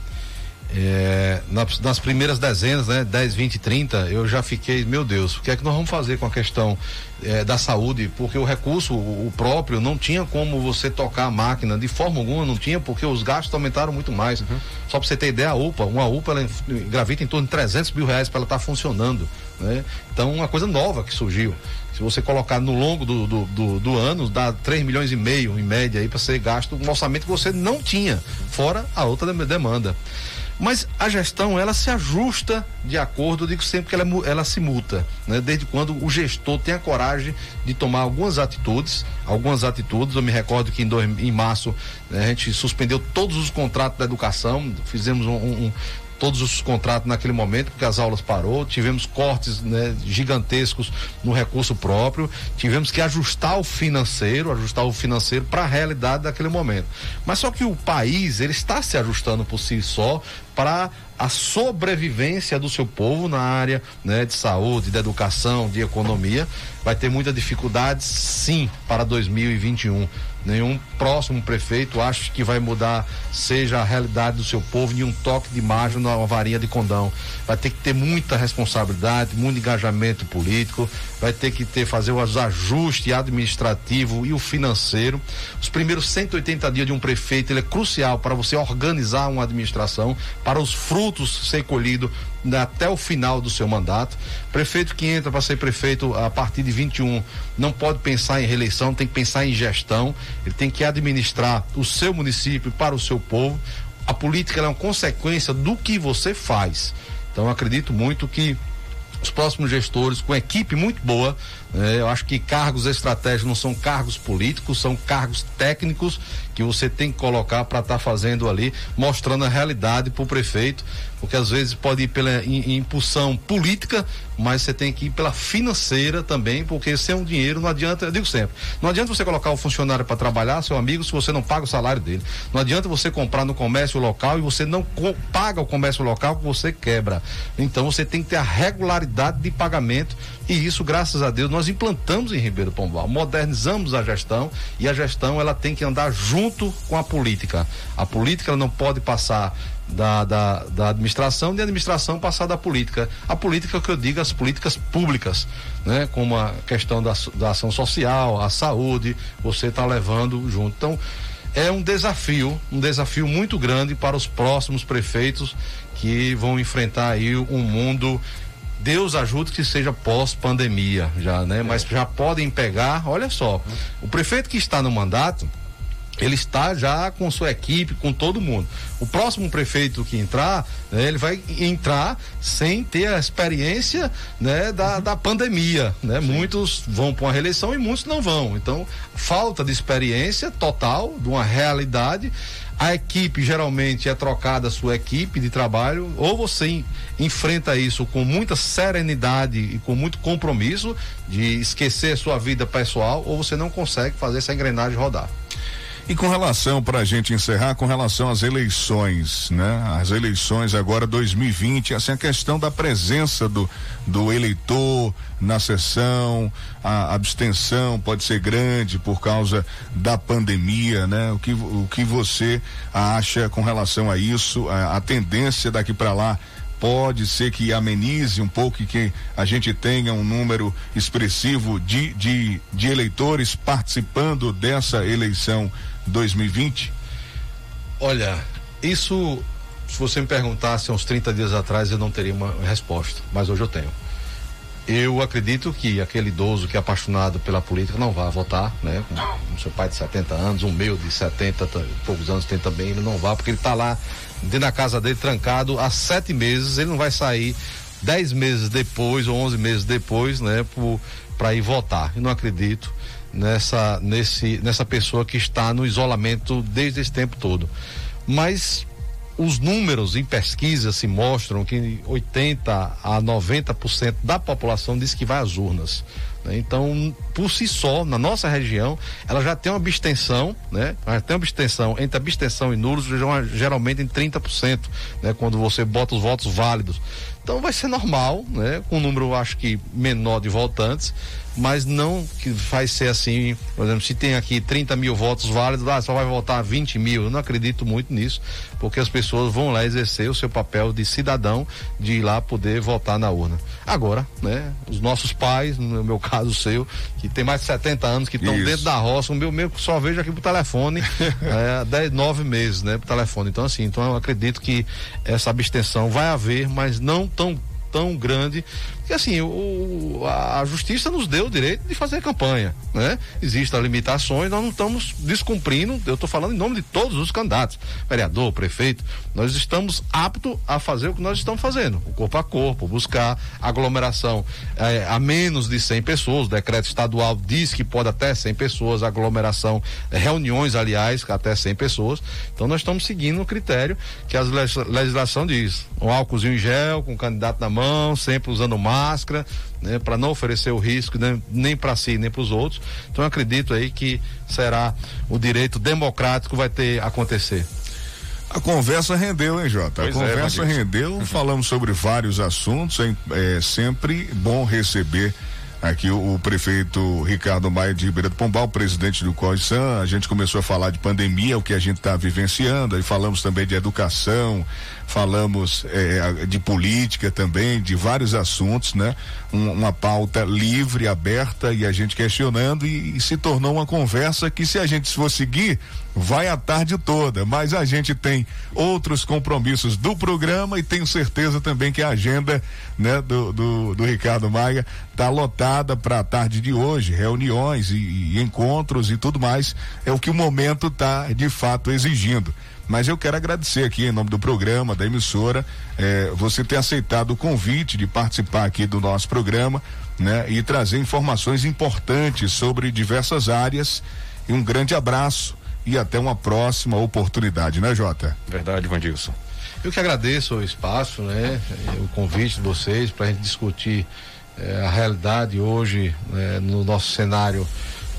é, nas, nas, primeiras dezenas, né, 10, 20, 30, eu já fiquei, meu Deus, o que é que nós vamos fazer com a questão é, da saúde? Porque o recurso, o, o, próprio, não tinha como você tocar a máquina, de forma alguma não tinha, porque os gastos aumentaram muito mais. Uhum. Só para você ter ideia, a UPA, uma UPA, ela gravita em torno de 300 mil reais para ela estar tá funcionando. Né? Então, uma coisa nova que surgiu. Se você colocar no longo do, do, do, do ano, dá 3 milhões e meio em média aí para ser gasto um orçamento que você não tinha, fora a outra demanda. Mas a gestão, ela se ajusta de acordo, eu digo sempre que ela, ela se multa, né? Desde quando o gestor tem a coragem de tomar algumas atitudes, algumas atitudes, eu me recordo que em, dois, em março né, a gente suspendeu todos os contratos da educação, fizemos um, um, todos os contratos naquele momento, porque as aulas parou, tivemos cortes né, gigantescos no recurso próprio, tivemos que ajustar o financeiro, ajustar o financeiro para a realidade daquele momento. Mas só que o país, ele está se ajustando por si só para a sobrevivência do seu povo na área né, de saúde, de educação, de economia. Vai ter muita dificuldade, sim, para 2021 nenhum próximo prefeito acha que vai mudar, seja a realidade do seu povo, nem um toque de mágica na varinha de condão. Vai ter que ter muita responsabilidade, muito engajamento político, vai ter que ter, fazer os ajustes administrativo e o financeiro. Os primeiros 180 dias de um prefeito ele é crucial para você organizar uma administração, para os frutos ser colhidos até o final do seu mandato. Prefeito que entra para ser prefeito a partir de 21 não pode pensar em reeleição, tem que pensar em gestão, ele tem que administrar o seu município para o seu povo. A política é uma consequência do que você faz. Então acredito muito que os próximos gestores, com equipe muito boa, é, eu acho que cargos estratégicos não são cargos políticos, são cargos técnicos que você tem que colocar para estar tá fazendo ali, mostrando a realidade para o prefeito, porque às vezes pode ir pela impulsão política, mas você tem que ir pela financeira também, porque sem um dinheiro não adianta, eu digo sempre, não adianta você colocar o funcionário para trabalhar, seu amigo, se você não paga o salário dele. Não adianta você comprar no comércio local e você não paga o comércio local que você quebra. Então você tem que ter a regularidade de pagamento e isso, graças a Deus, nós implantamos em Ribeiro Pombal, modernizamos a gestão e a gestão ela tem que andar junto com a política. A política não pode passar da, da, da administração a administração passar da política. A política que eu digo, as políticas públicas, né? Como a questão da, da ação social, a saúde, você está levando junto. Então, é um desafio, um desafio muito grande para os próximos prefeitos que vão enfrentar aí um mundo Deus ajude que seja pós-pandemia já, né? É. Mas já podem pegar, olha só, o prefeito que está no mandato, ele está já com sua equipe, com todo mundo. O próximo prefeito que entrar, né, ele vai entrar sem ter a experiência né, da, uhum. da pandemia. Né? Muitos vão para uma reeleição e muitos não vão. Então, falta de experiência total, de uma realidade. A equipe geralmente é trocada a sua equipe de trabalho, ou você enfrenta isso com muita serenidade e com muito compromisso de esquecer sua vida pessoal, ou você não consegue fazer essa engrenagem rodar. E com relação, para a gente encerrar, com relação às eleições, né? As eleições agora 2020, assim, a questão da presença do, do eleitor na sessão, a abstenção pode ser grande por causa da pandemia, né? O que, o que você acha com relação a isso, a, a tendência daqui para lá pode ser que amenize um pouco e que a gente tenha um número expressivo de, de, de eleitores participando dessa eleição 2020? Olha, isso, se você me perguntasse uns 30 dias atrás, eu não teria uma resposta, mas hoje eu tenho. Eu acredito que aquele idoso que é apaixonado pela política não vai votar, né? Com seu pai de 70 anos, um meu de 70 poucos anos tem também, ele não vai, porque ele está lá dentro da casa dele trancado há sete meses, ele não vai sair dez meses depois ou onze meses depois, né? Para ir votar. Eu não acredito nessa, nesse, nessa pessoa que está no isolamento desde esse tempo todo. Mas os números em pesquisa se mostram que 80 a 90% da população diz que vai às urnas. Né? Então, por si só, na nossa região, ela já tem uma abstenção, né? Já tem uma abstenção entre abstenção e nulos, geralmente em 30%, né? Quando você bota os votos válidos. Então vai ser normal, né? Com um número, acho que, menor de votantes, mas não que vai ser assim, por exemplo, se tem aqui 30 mil votos válidos, ah, só vai votar 20 mil. Eu não acredito muito nisso, porque as pessoas vão lá exercer o seu papel de cidadão, de ir lá poder votar na urna. Agora, né, os nossos pais, no meu caso o seu, que tem mais de 70 anos, que estão dentro da roça, o meu mesmo só vejo aqui pro telefone, é, 10, 9 meses, né, pro telefone. Então, assim, então eu acredito que essa abstenção vai haver, mas não tão tão grande que assim, o, a justiça nos deu o direito de fazer campanha, né? Existem limitações, nós não estamos descumprindo, eu estou falando em nome de todos os candidatos, vereador, prefeito, nós estamos aptos a fazer o que nós estamos fazendo, o corpo a corpo, buscar aglomeração eh, a menos de 100 pessoas, o decreto estadual diz que pode até 100 pessoas, aglomeração, eh, reuniões, aliás, até 100 pessoas, então nós estamos seguindo o critério que a legislação diz, um álcoolzinho em gel, com o candidato na mão, sempre usando máscara, máscara, né, para não oferecer o risco né, nem para si nem para os outros. Então eu acredito aí que será o direito democrático vai ter acontecer. A conversa rendeu, hein, Jota? Pois a é, conversa é, rendeu, falamos sobre vários assuntos, é, é sempre bom receber aqui o, o, prefeito Ricardo Maia de Ribeira do Pombal, presidente do COISAN, a gente começou a falar de pandemia, o que a gente está vivenciando, aí falamos também de educação, falamos é, de política também, de vários assuntos, né? Um, uma pauta livre, aberta e a gente questionando e, e, se tornou uma conversa que se a gente for seguir, vai a tarde toda, mas a gente tem outros compromissos do programa e tenho certeza também que a agenda, né, do, do, do Ricardo Maia tá lotada para a tarde de hoje, reuniões e, e encontros e tudo mais, é o que o momento tá de fato exigindo. Mas eu quero agradecer aqui em nome do programa, da emissora, eh, você ter aceitado o convite de participar aqui do nosso programa, né? E trazer informações importantes sobre diversas áreas. E um grande abraço e até uma próxima oportunidade, né, Jota? Verdade, Vandilson. Eu que agradeço o espaço, né? O convite de vocês para a gente discutir eh, a realidade hoje né, no nosso cenário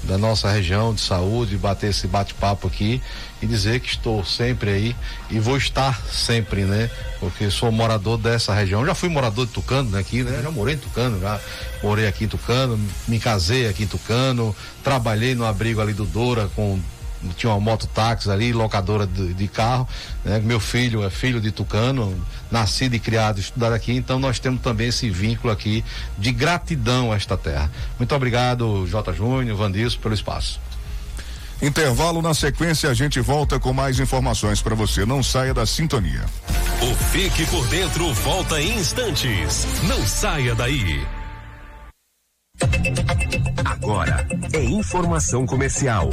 da nossa região de saúde, bater esse bate-papo aqui e dizer que estou sempre aí e vou estar sempre, né? Porque sou morador dessa região. Já fui morador de Tucano, né? Aqui, né? Já morei em Tucano, já morei aqui em Tucano, me casei aqui em Tucano, trabalhei no abrigo ali do Doura com tinha uma moto-táxi ali, locadora de, de, carro, né? Meu filho é filho de Tucano, nascido e criado, estudado aqui, então nós temos também esse vínculo aqui de gratidão a esta terra. Muito obrigado, J. Júnior, Vandilson, pelo espaço. Intervalo na sequência, a gente volta com mais informações para você. Não saia da sintonia. O Fique por Dentro volta em instantes. Não saia daí. Agora é informação comercial.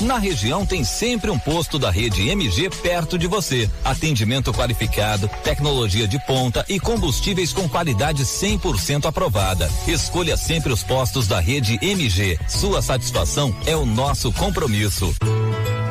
Na região tem sempre um posto da rede MG perto de você. Atendimento qualificado, tecnologia de ponta e combustíveis com qualidade 100% aprovada. Escolha sempre os postos da rede MG. Sua satisfação é o nosso compromisso.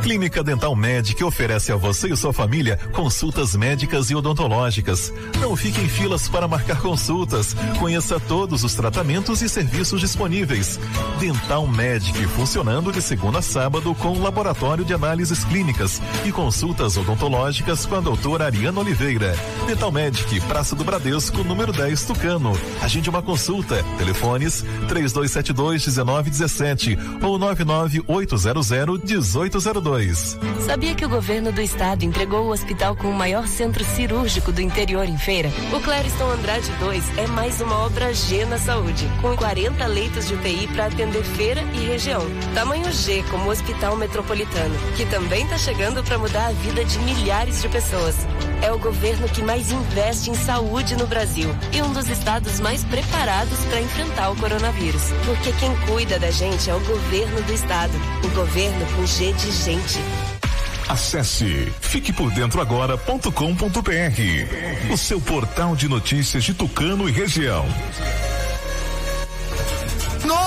Clínica Dental Med oferece a você e sua família consultas médicas e odontológicas. Não fique em filas para marcar consultas. Conheça todos os tratamentos e serviços disponíveis. Dental Medic funcionando de segunda a sábado com laboratório de análises clínicas e consultas odontológicas com a doutora Ariana Oliveira. Dental Medic, Praça do Bradesco, número 10, Tucano. Agende uma consulta. Telefones 3272 1917 ou 99800 1802. Sabia que o governo do estado entregou o hospital com o maior centro cirúrgico do interior em feira? O Clériston Andrade 2 é mais uma obra G na saúde, com 40 leitos de UTI para atender feira e região. Tamanho G como Hospital Metropolitano, que também está chegando para mudar a vida de milhares de pessoas. É o governo que mais investe em saúde no Brasil e um dos estados mais preparados para enfrentar o coronavírus. Porque quem cuida da gente é o governo do estado. O governo com G de gente. Acesse fiquepordentroagora.com.br, o seu portal de notícias de Tucano e região.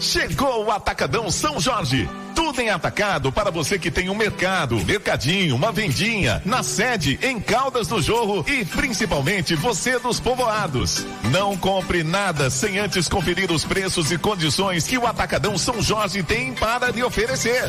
Chegou o Atacadão São Jorge. Tudo em atacado para você que tem um mercado, mercadinho, uma vendinha, na sede, em Caldas do Jorro e principalmente você dos povoados. Não compre nada sem antes conferir os preços e condições que o Atacadão São Jorge tem para lhe oferecer.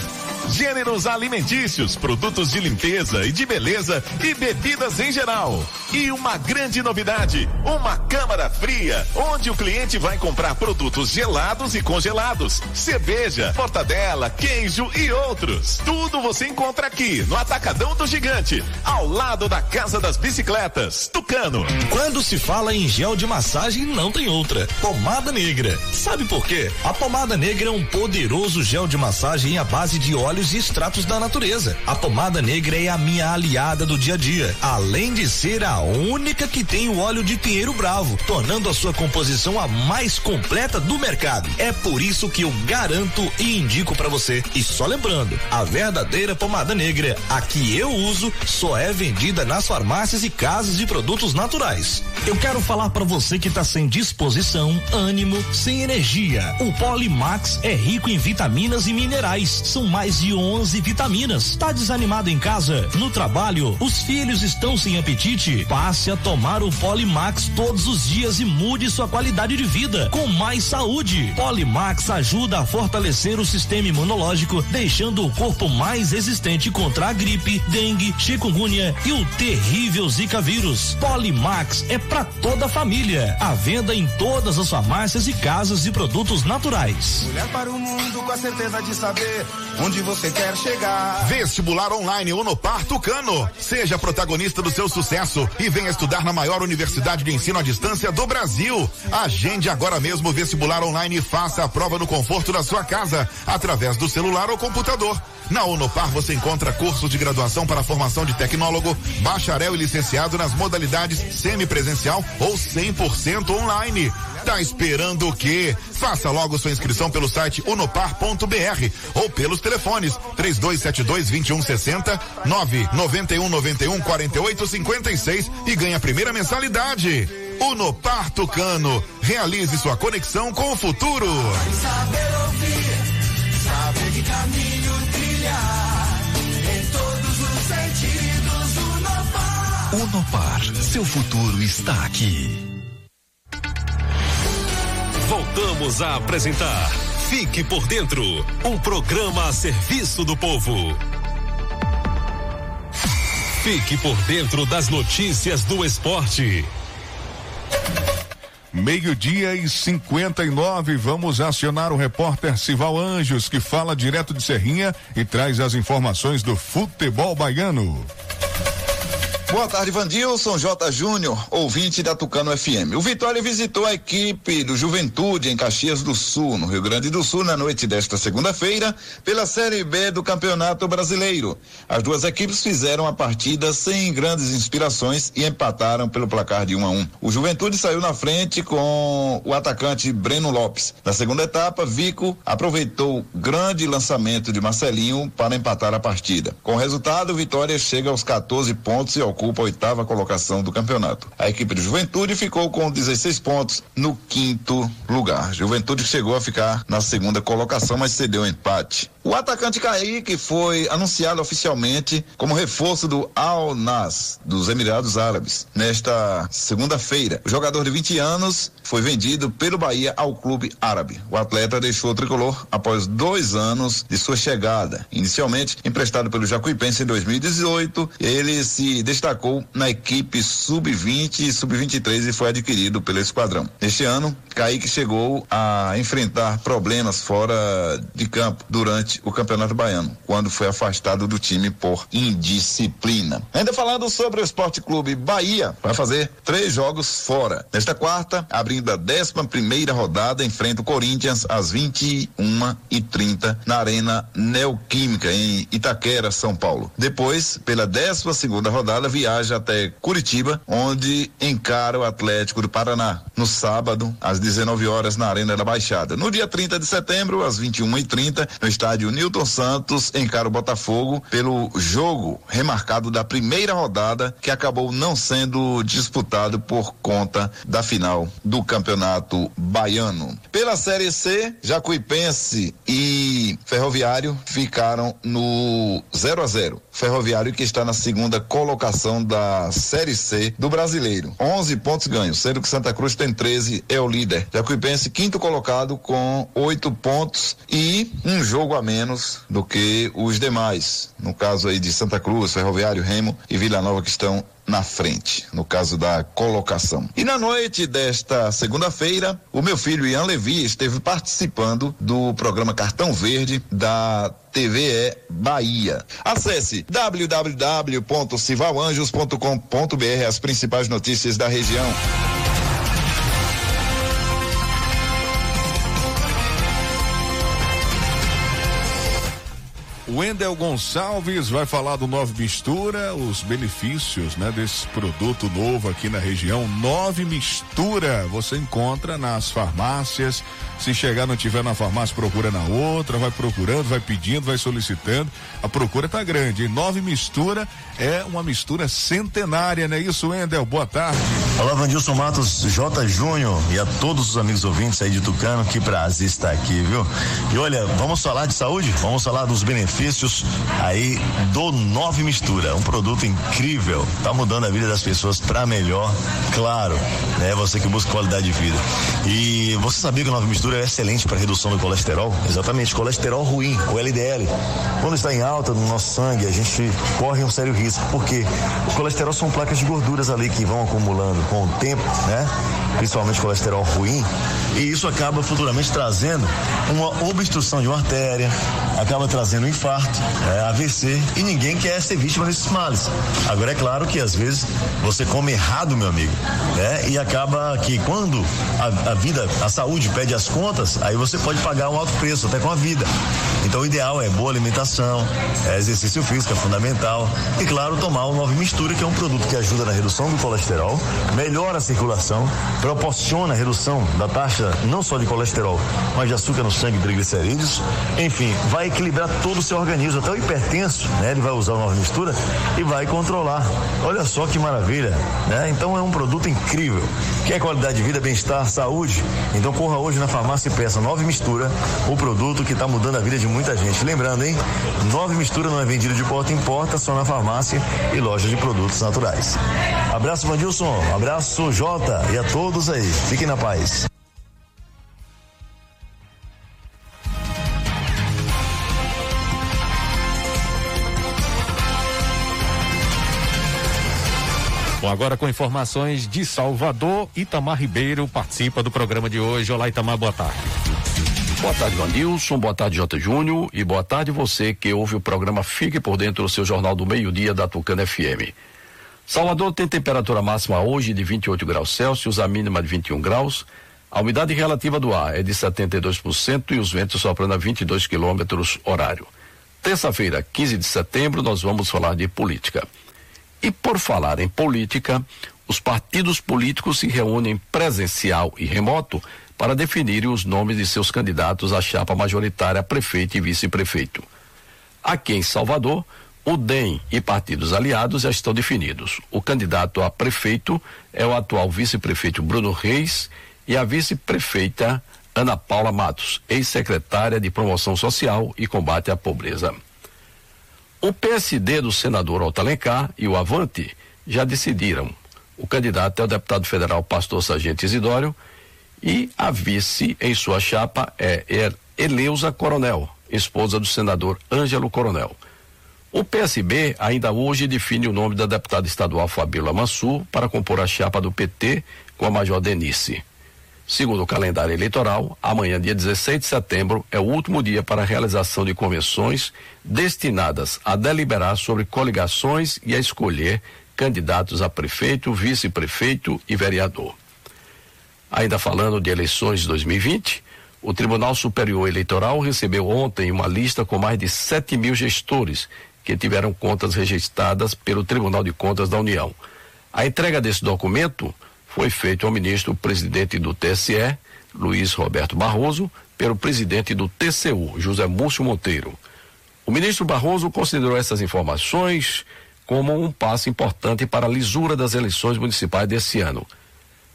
Gêneros alimentícios, produtos de limpeza e de beleza e bebidas em geral. E uma grande novidade, uma câmara fria, onde o cliente vai comprar produtos gelados e congelados, cerveja, mortadela, queijo e outros. Tudo você encontra aqui no Atacadão do Gigante, ao lado da Casa das Bicicletas, Tucano. Quando se fala em gel de massagem, não tem outra. Pomada negra. Sabe por quê? A pomada negra é um poderoso gel de massagem à base de óleos e extratos da natureza. A pomada negra é a minha aliada do dia a dia, além de ser a única que tem o óleo de pinheiro bravo, tornando a sua composição a mais completa do mercado. É por isso que eu garanto e indico para você. E só lembrando, a verdadeira pomada negra, a que eu uso, só é vendida nas farmácias e casas de produtos naturais. Eu quero falar para você que tá sem disposição, ânimo, sem energia. O Polimax é rico em vitaminas e minerais. São mais de 11 vitaminas. Tá desanimado em casa, no trabalho, os filhos estão sem apetite? Passe a tomar o Polimax todos os dias e mude sua qualidade de vida com mais saúde. Polimax ajuda a fortalecer o sistema imunológico, deixando o corpo mais resistente contra a gripe, dengue, chikungunya e o terrível Zika vírus. Polimax é para toda a família. À venda em todas as farmácias e casas de produtos naturais. Olhar para o mundo com a certeza de saber onde você quer chegar. Vestibular online Unopar Tucano. Seja protagonista do seu sucesso e venha estudar na maior universidade de ensino à distância do Brasil. Agende agora mesmo o vestibular online e faça a prova no conforto da sua casa, através do celular ou computador. Na Unopar você encontra cursos de graduação para formação de tecnólogo, bacharel e licenciado nas modalidades semipresencial ou 100% online. Tá esperando o quê? Faça logo sua inscrição pelo site unopar.br ou pelos telefones 3272 2160 991 91 48 56 e ganhe a primeira mensalidade. Unopar Tucano. Realize sua conexão com o futuro. Que caminho trilhar, em todos os sentidos, Unopar. Unopar, seu futuro está aqui. Voltamos a apresentar Fique por Dentro um programa a serviço do povo. Fique por dentro das notícias do esporte. Meio-dia e 59, vamos acionar o repórter Sival Anjos, que fala direto de Serrinha e traz as informações do futebol baiano. Boa tarde, Vandilson J. Júnior, ouvinte da Tucano FM. O Vitória visitou a equipe do Juventude em Caxias do Sul, no Rio Grande do Sul, na noite desta segunda-feira, pela Série B do Campeonato Brasileiro. As duas equipes fizeram a partida sem grandes inspirações e empataram pelo placar de 1 um a 1. Um. O Juventude saiu na frente com o atacante Breno Lopes. Na segunda etapa, Vico aproveitou grande lançamento de Marcelinho para empatar a partida. Com o resultado, o Vitória chega aos 14 pontos e ao ocupa a oitava colocação do campeonato. A equipe de Juventude ficou com 16 pontos no quinto lugar. Juventude chegou a ficar na segunda colocação, mas cedeu um empate. O atacante Kaique foi anunciado oficialmente como reforço do Al Nas, dos Emirados Árabes, nesta segunda-feira. O jogador de 20 anos foi vendido pelo Bahia ao clube árabe. O atleta deixou o tricolor após dois anos de sua chegada. Inicialmente emprestado pelo Jacuipense em 2018, ele se destacou na equipe sub-20 e sub-23 e foi adquirido pelo esquadrão. Neste ano, Kaique chegou a enfrentar problemas fora de campo durante o Campeonato Baiano, quando foi afastado do time por indisciplina. Ainda falando sobre o Esporte Clube Bahia, vai fazer três jogos fora. Nesta quarta, abrindo a décima primeira rodada, enfrenta o Corinthians às 21 e 30 na Arena Neoquímica, em Itaquera, São Paulo. Depois, pela décima segunda rodada, viaja até Curitiba, onde encara o Atlético do Paraná. No sábado, às 19 horas, na Arena da Baixada. No dia 30 de setembro, às 21 e 30 no estádio Newton Santos encara o Botafogo pelo jogo remarcado da primeira rodada, que acabou não sendo disputado por conta da final do Campeonato Baiano. Pela Série C, Jacuipense e Ferroviário ficaram no 0 a 0. Ferroviário que está na segunda colocação da Série C do Brasileiro. 11 pontos ganhos, sendo que Santa Cruz tem 13, é o líder. Jacuipense quinto colocado com oito pontos e um jogo a menos do que os demais. No caso aí de Santa Cruz, Ferroviário, Remo e Vila Nova que estão na frente, no caso da colocação. E na noite desta segunda-feira, o meu filho Ian Levi esteve participando do programa Cartão Verde da TVE Bahia. Acesse www.civalanjos.com.br as principais notícias da região. Wendel Gonçalves vai falar do Nove Mistura, os benefícios, né, desse produto novo aqui na região. Nove Mistura, você encontra nas farmácias. Se chegar não tiver na farmácia, procura na outra, vai procurando, vai pedindo, vai solicitando. A procura tá grande. E Nove Mistura é uma mistura centenária, né? Isso, Wendel, boa tarde. Olá, Vandilson Matos, J. Júnior e a todos os amigos ouvintes aí de Tucano, que prazer estar aqui, viu? E olha, vamos falar de saúde? Vamos falar dos benefícios aí do Nove Mistura, um produto incrível, tá mudando a vida das pessoas para melhor, claro, né? Você que busca qualidade de vida. E você sabia que o Nove Mistura é excelente para redução do colesterol? Exatamente, colesterol ruim, o LDL. Quando está em alta no nosso sangue, a gente corre um sério risco, porque o colesterol são placas de gorduras ali que vão acumulando com o tempo, né? Principalmente colesterol ruim, e isso acaba futuramente trazendo uma obstrução de uma artéria, acaba trazendo um infarto, é, AVC, e ninguém quer ser vítima desses males. Agora é claro que às vezes você come errado, meu amigo, né? E acaba que quando a, a vida, a saúde pede as contas, aí você pode pagar um alto preço, até com a vida. Então o ideal é boa alimentação, é exercício físico é fundamental e claro tomar o Nove Mistura que é um produto que ajuda na redução do colesterol, melhora a circulação, proporciona a redução da taxa não só de colesterol, mas de açúcar no sangue triglicerídeos, enfim, vai equilibrar todo o seu organismo, até o hipertenso, né? Ele vai usar Nove Mistura e vai controlar. Olha só que maravilha, né? Então é um produto incrível. Quer qualidade de vida, bem-estar, saúde? Então corra hoje na farmácia e peça Nove Mistura, o produto que está mudando a vida de muita gente. Lembrando, hein? Nove Mistura não é vendido de porta em porta, só na farmácia e loja de produtos naturais. Abraço, Vandilson. Abraço, Jota. E a todos aí. Fiquem na paz. Bom, agora com informações de Salvador, Itamar Ribeiro participa do programa de hoje. Olá, Itamar, boa tarde. Boa tarde, Vandilson. Boa tarde, J. Júnior. E boa tarde você que ouve o programa Fique por Dentro do seu Jornal do Meio-Dia da Tucana FM. Salvador tem temperatura máxima hoje de 28 graus Celsius, a mínima de 21 graus. A umidade relativa do ar é de 72% e os ventos soprando a 22 quilômetros horário. Terça-feira, 15 de setembro, nós vamos falar de política. E por falar em política, os partidos políticos se reúnem presencial e remoto para definirem os nomes de seus candidatos à chapa majoritária prefeito e vice-prefeito. Aqui em Salvador, o DEM e partidos aliados já estão definidos. O candidato a prefeito é o atual vice-prefeito Bruno Reis e a vice-prefeita Ana Paula Matos, ex-secretária de Promoção Social e Combate à Pobreza. O PSD do senador Otto Alencar e o Avante já decidiram. O candidato é o deputado federal Pastor Sargento Isidório e a vice em sua chapa é Eleusa Coronel, esposa do senador Ângelo Coronel. O PSB ainda hoje define o nome da deputada estadual Fabíola Mansur para compor a chapa do PT com a Major Denise. Segundo o calendário eleitoral, amanhã, dia 16 de setembro, é o último dia para a realização de convenções destinadas a deliberar sobre coligações e a escolher candidatos a prefeito, vice-prefeito e vereador. Ainda falando de eleições de 2020, o Tribunal Superior Eleitoral recebeu ontem uma lista com mais de 7 mil gestores que tiveram contas registradas pelo Tribunal de Contas da União. A entrega desse documento foi feita ao ministro presidente do TSE, Luiz Roberto Barroso, pelo presidente do TCU, José Múcio Monteiro. O ministro Barroso considerou essas informações como um passo importante para a lisura das eleições municipais desse ano.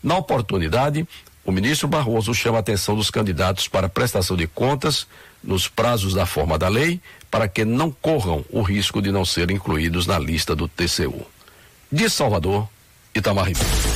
Na oportunidade, o ministro Barroso chama a atenção dos candidatos para prestação de contas nos prazos da forma da lei, para que não corram o risco de não serem incluídos na lista do TCU. De Salvador, Itamar Ribeiro.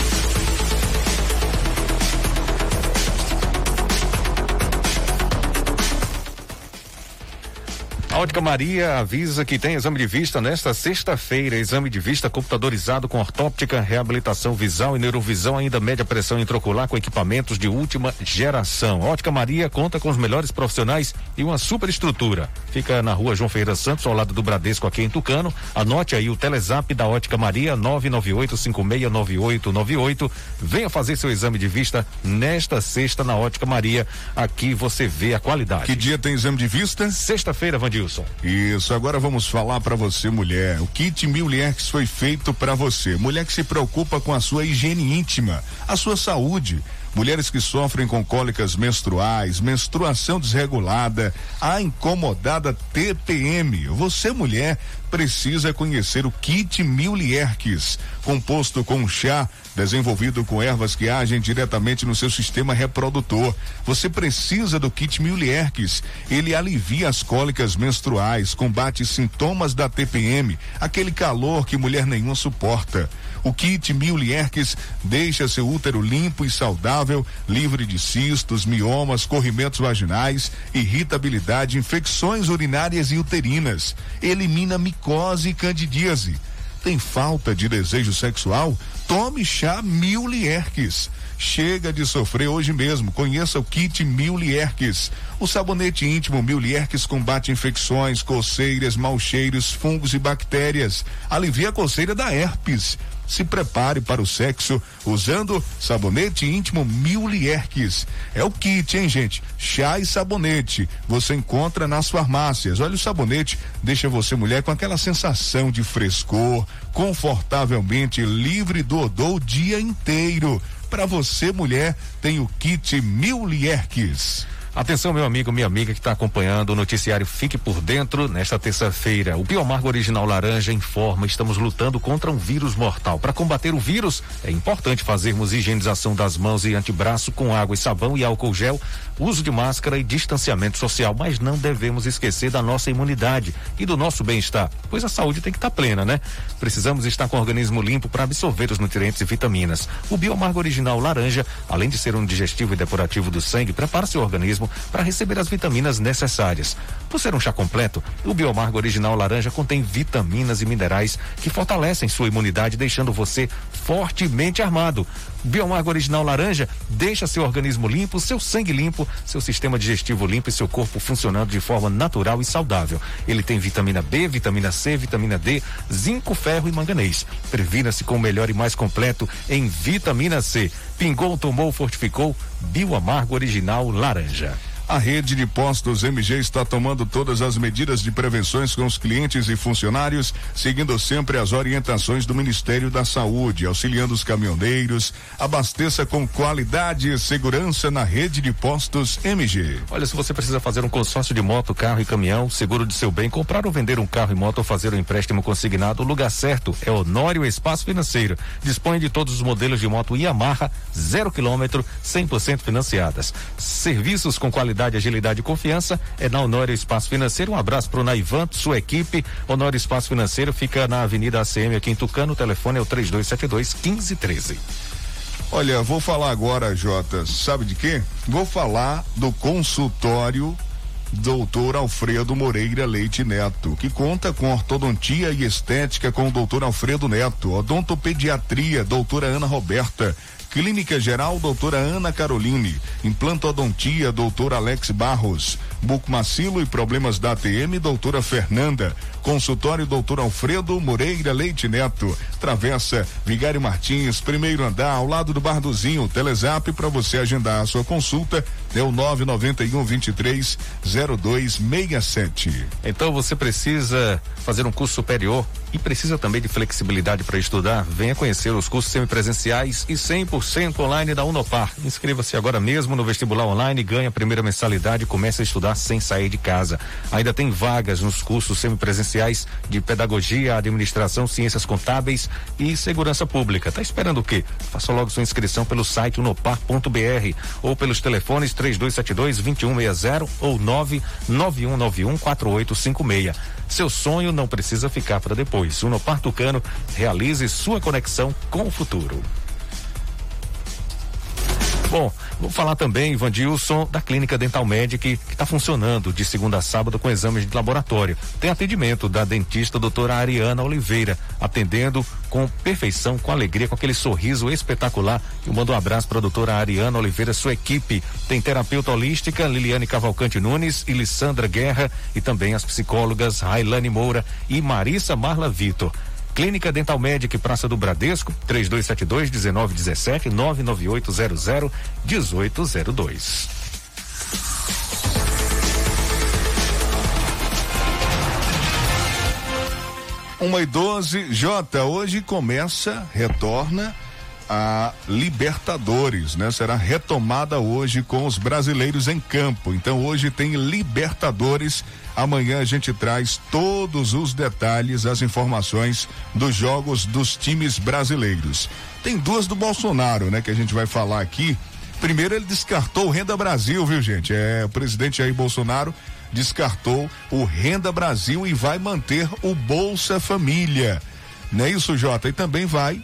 A Ótica Maria avisa que tem exame de vista nesta sexta-feira. Exame de vista computadorizado com ortóptica, reabilitação visual e neurovisão, ainda média pressão intraocular com equipamentos de última geração. A Ótica Maria conta com os melhores profissionais e uma super estrutura. Fica na rua João Ferreira Santos, ao lado do Bradesco, aqui em Tucano. Anote aí o Telezap da Ótica Maria, 998-569898. Venha fazer seu exame de vista nesta sexta na Ótica Maria. Aqui você vê a qualidade. Que dia tem exame de vista? Sexta-feira, Vandil. Wilson. Isso, agora vamos falar para você, mulher. O kit Milierx foi feito para você. Mulher que se preocupa com a sua higiene íntima, a sua saúde. Mulheres que sofrem com cólicas menstruais, menstruação desregulada, a incomodada TPM. Você, mulher, precisa conhecer o kit Milierx, composto com chá desenvolvido com ervas que agem diretamente no seu sistema reprodutor. Você precisa do kit Milierx. Ele alivia as cólicas menstruais, combate sintomas da TPM, aquele calor que mulher nenhuma suporta. O kit Milierx deixa seu útero limpo e saudável, livre de cistos, miomas, corrimentos vaginais, irritabilidade, infecções urinárias e uterinas. Elimina micose e candidíase. Tem falta de desejo sexual? Tome chá Milierx. Chega de sofrer hoje mesmo. Conheça o kit Milierx. O sabonete íntimo Milierx combate infecções, coceiras, mau cheiros, fungos e bactérias. Alivia a coceira da herpes se prepare para o sexo usando sabonete íntimo Milierx. É o kit, hein, gente? Chá e sabonete. Você encontra nas farmácias. Olha, o sabonete deixa você, mulher, com aquela sensação de frescor, confortavelmente livre do odor o dia inteiro. Para você, mulher, tem o kit Milierx. Atenção, meu amigo, minha amiga que está acompanhando o noticiário Fique por Dentro nesta terça-feira. O Biomargo Original Laranja informa: estamos lutando contra um vírus mortal. Para combater o vírus, é importante fazermos higienização das mãos e antebraço com água e sabão e álcool gel, uso de máscara e distanciamento social. Mas não devemos esquecer da nossa imunidade e do nosso bem-estar, pois a saúde tem que estar tá plena, né? Precisamos estar com o organismo limpo para absorver os nutrientes e vitaminas. O Biomargo Original Laranja, além de ser um digestivo e depurativo do sangue, prepara seu organismo para receber as vitaminas necessárias. Por ser um chá completo, o Biomargo Original Laranja contém vitaminas e minerais que fortalecem sua imunidade, deixando você fortemente armado. Biomargo Original Laranja deixa seu organismo limpo, seu sangue limpo, seu sistema digestivo limpo e seu corpo funcionando de forma natural e saudável. Ele tem vitamina B, vitamina C, vitamina D, zinco, ferro e manganês. Previna-se com o melhor e mais completo em vitamina C. Pingou, tomou, fortificou. Bioamargo Original Laranja. A rede de postos MG está tomando todas as medidas de prevenções com os clientes e funcionários, seguindo sempre as orientações do Ministério da Saúde, auxiliando os caminhoneiros. Abasteça com qualidade e segurança na rede de postos MG. Olha, se você precisa fazer um consórcio de moto, carro e caminhão, seguro de seu bem, comprar ou vender um carro e moto ou fazer um empréstimo consignado, o lugar certo é Honório Espaço Financeiro. Dispõe de todos os modelos de moto Yamaha, zero quilômetro, 100% financiadas. Serviços com qualidade qualidade, agilidade e confiança é na Honório Espaço Financeiro. Um abraço pro Naivan, sua equipe. Honório Espaço Financeiro fica na Avenida ACM aqui em Tucano. O telefone é o 3272 1513. Olha, vou falar agora, Jota, sabe de quê? Vou falar do consultório Doutor Alfredo Moreira Leite Neto, que conta com ortodontia e estética com o doutor Alfredo Neto, odontopediatria, doutora Ana Roberta, Clínica Geral, doutora Ana Caroline. Implantodontia, doutor Alex Barros. Bucmacilo e problemas da ATM, doutora Fernanda. Consultório doutor Alfredo Moreira Leite Neto. Travessa Vigário Martins, primeiro andar, ao lado do Barduzinho. Telezap para você agendar a sua consulta é o 991 23 0267. Então você precisa fazer um curso superior e precisa também de flexibilidade para estudar? Venha conhecer os cursos semipresenciais e 100% online da Unopar. Inscreva-se agora mesmo no vestibular online, ganha a primeira mensalidade e comece a estudar sem sair de casa. Ainda tem vagas nos cursos semipresenciais de pedagogia, administração, ciências contábeis e segurança pública. Tá esperando o quê? Faça logo sua inscrição pelo site unopar.br ou pelos telefones 3272 2160 ou 99191 4856. Seu sonho não precisa ficar para depois. Unopar Tucano realize sua conexão com o futuro. Bom, vou falar também, Vandilson, da Clínica Dental Medic, que está funcionando de segunda a sábado com exames de laboratório. Tem atendimento da dentista doutora Ariana Oliveira, atendendo com perfeição, com alegria, com aquele sorriso espetacular. Eu mando um abraço para a doutora Ariana Oliveira, sua equipe. Tem terapeuta holística Liliane Cavalcante Nunes e Lissandra Guerra e também as psicólogas Railane Moura e Marissa Marla Vitor. Clínica Dental Medic, Praça do Bradesco, 3272 1917 99800 1802. Uma e doze, Jota, hoje começa, retorna a Libertadores, né? Será retomada hoje com os brasileiros em campo. Então hoje tem Libertadores. Amanhã a gente traz todos os detalhes, as informações dos jogos dos times brasileiros. Tem duas do Bolsonaro, né? Que a gente vai falar aqui. Primeiro ele descartou o Renda Brasil, viu gente? É, o presidente Jair Bolsonaro descartou o Renda Brasil e vai manter o Bolsa Família. Não é isso, Jota? E também vai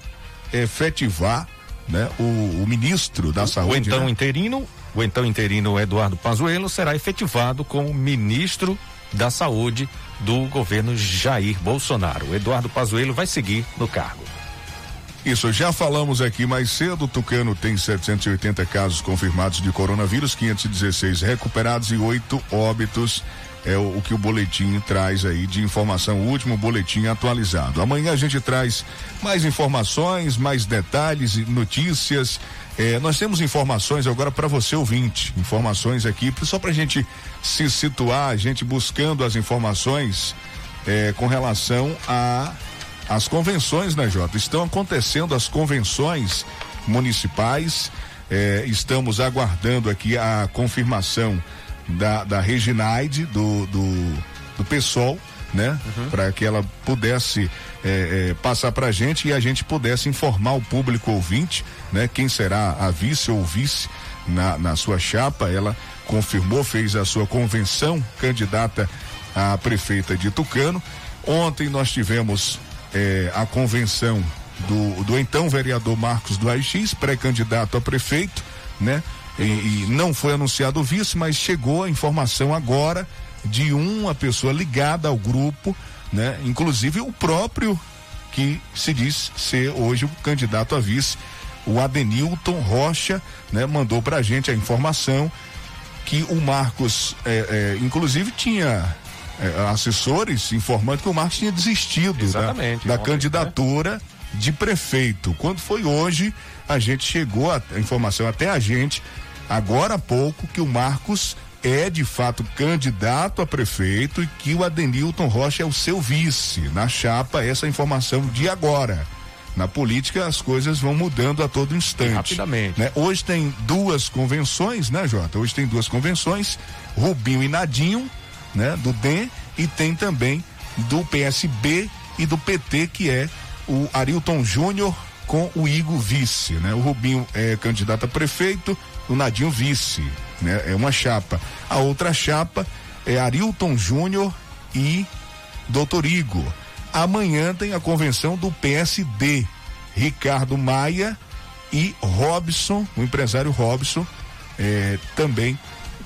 efetivar né, o, o ministro da o, Saúde. O então né? interino, o então interino Eduardo Pazuello será efetivado como ministro da Saúde do governo Jair Bolsonaro. O Eduardo Pazuello vai seguir no cargo. Isso, já falamos aqui mais cedo. Tucano tem 780 casos confirmados de coronavírus, 516 recuperados e oito óbitos é o, o, que o boletim traz aí de informação, o último boletim atualizado. Amanhã a gente traz mais informações, mais detalhes e notícias. É, nós temos informações agora para você ouvinte, informações aqui só para a gente se situar, a gente buscando as informações é, com relação a as convenções, né, Jota? Estão acontecendo as convenções municipais. É, estamos aguardando aqui a confirmação da, da Reginaide, do, do, do PSOL, né? Uhum. Para que ela pudesse é, é, passar para a gente e a gente pudesse informar o público ouvinte, né? Quem será a vice ou vice na, na sua chapa. Ela confirmou, fez a sua convenção candidata a prefeita de Tucano. Ontem nós tivemos é, a convenção do, do então vereador Marcos do AIX, pré-candidato a prefeito, né? e, e não foi anunciado o vice, mas chegou a informação agora de uma pessoa ligada ao grupo, né? Inclusive o próprio que se diz ser hoje o candidato a vice, o Adenilton Rocha, né? Mandou pra gente a informação que o Marcos, é, é, inclusive tinha é, assessores informando que o Marcos tinha desistido da, da ontem, candidatura né? de prefeito. Quando foi hoje, a gente chegou a, a informação até a gente agora há pouco que o Marcos é de fato candidato a prefeito e que o Adenilton Rocha é o seu vice na chapa, essa informação de agora. Na política as coisas vão mudando a todo instante. Rapidamente. Né? Hoje tem duas convenções, né, Jota? Hoje tem duas convenções, Rubinho e Nadinho, né, do DEM, e tem também do PSB e do PT, que é o Arilton Júnior com o Igor vice, né? O Rubinho é candidato a prefeito, o Nadinho vice, né? É uma chapa. A outra chapa é Arilton Júnior e Doutor Igor. Amanhã tem a convenção do PSD. Ricardo Maia e Robson, o empresário Robson, é, também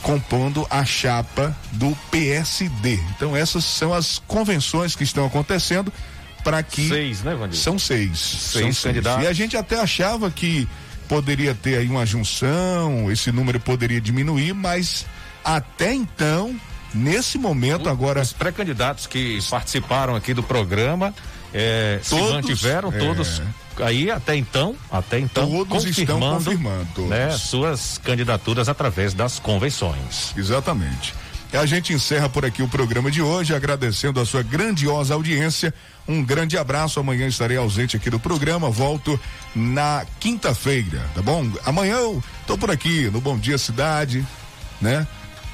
compondo a chapa do PSD. Então essas são as convenções que estão acontecendo para que seis, né, Vandir? São seis, seis são candidatos. E a gente até achava que poderia ter aí uma junção, esse número poderia diminuir, mas até então, nesse momento agora. Os pré-candidatos que participaram aqui do programa é, todos, se mantiveram é, todos aí até então, até então todos estão confirmando todos. Né, suas candidaturas através das convenções. Exatamente. A gente encerra por aqui o programa de hoje, agradecendo a sua grandiosa audiência. Um grande abraço. Amanhã estarei ausente aqui do programa. Volto na quinta-feira, tá bom? Amanhã eu tô por aqui no Bom Dia Cidade, né?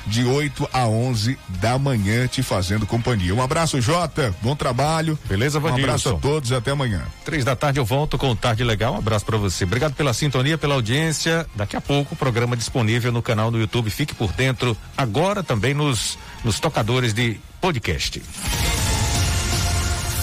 De 8 a 11 da manhã, te fazendo companhia. Um abraço, Jota. Bom trabalho. Beleza, Vandilson. Um abraço a todos e até amanhã. Três da tarde eu volto com o Tarde Legal. Um abraço para você. Obrigado pela sintonia, pela audiência. Daqui a pouco o programa disponível no canal do YouTube. Fique por dentro. Agora também nos, nos tocadores de podcast.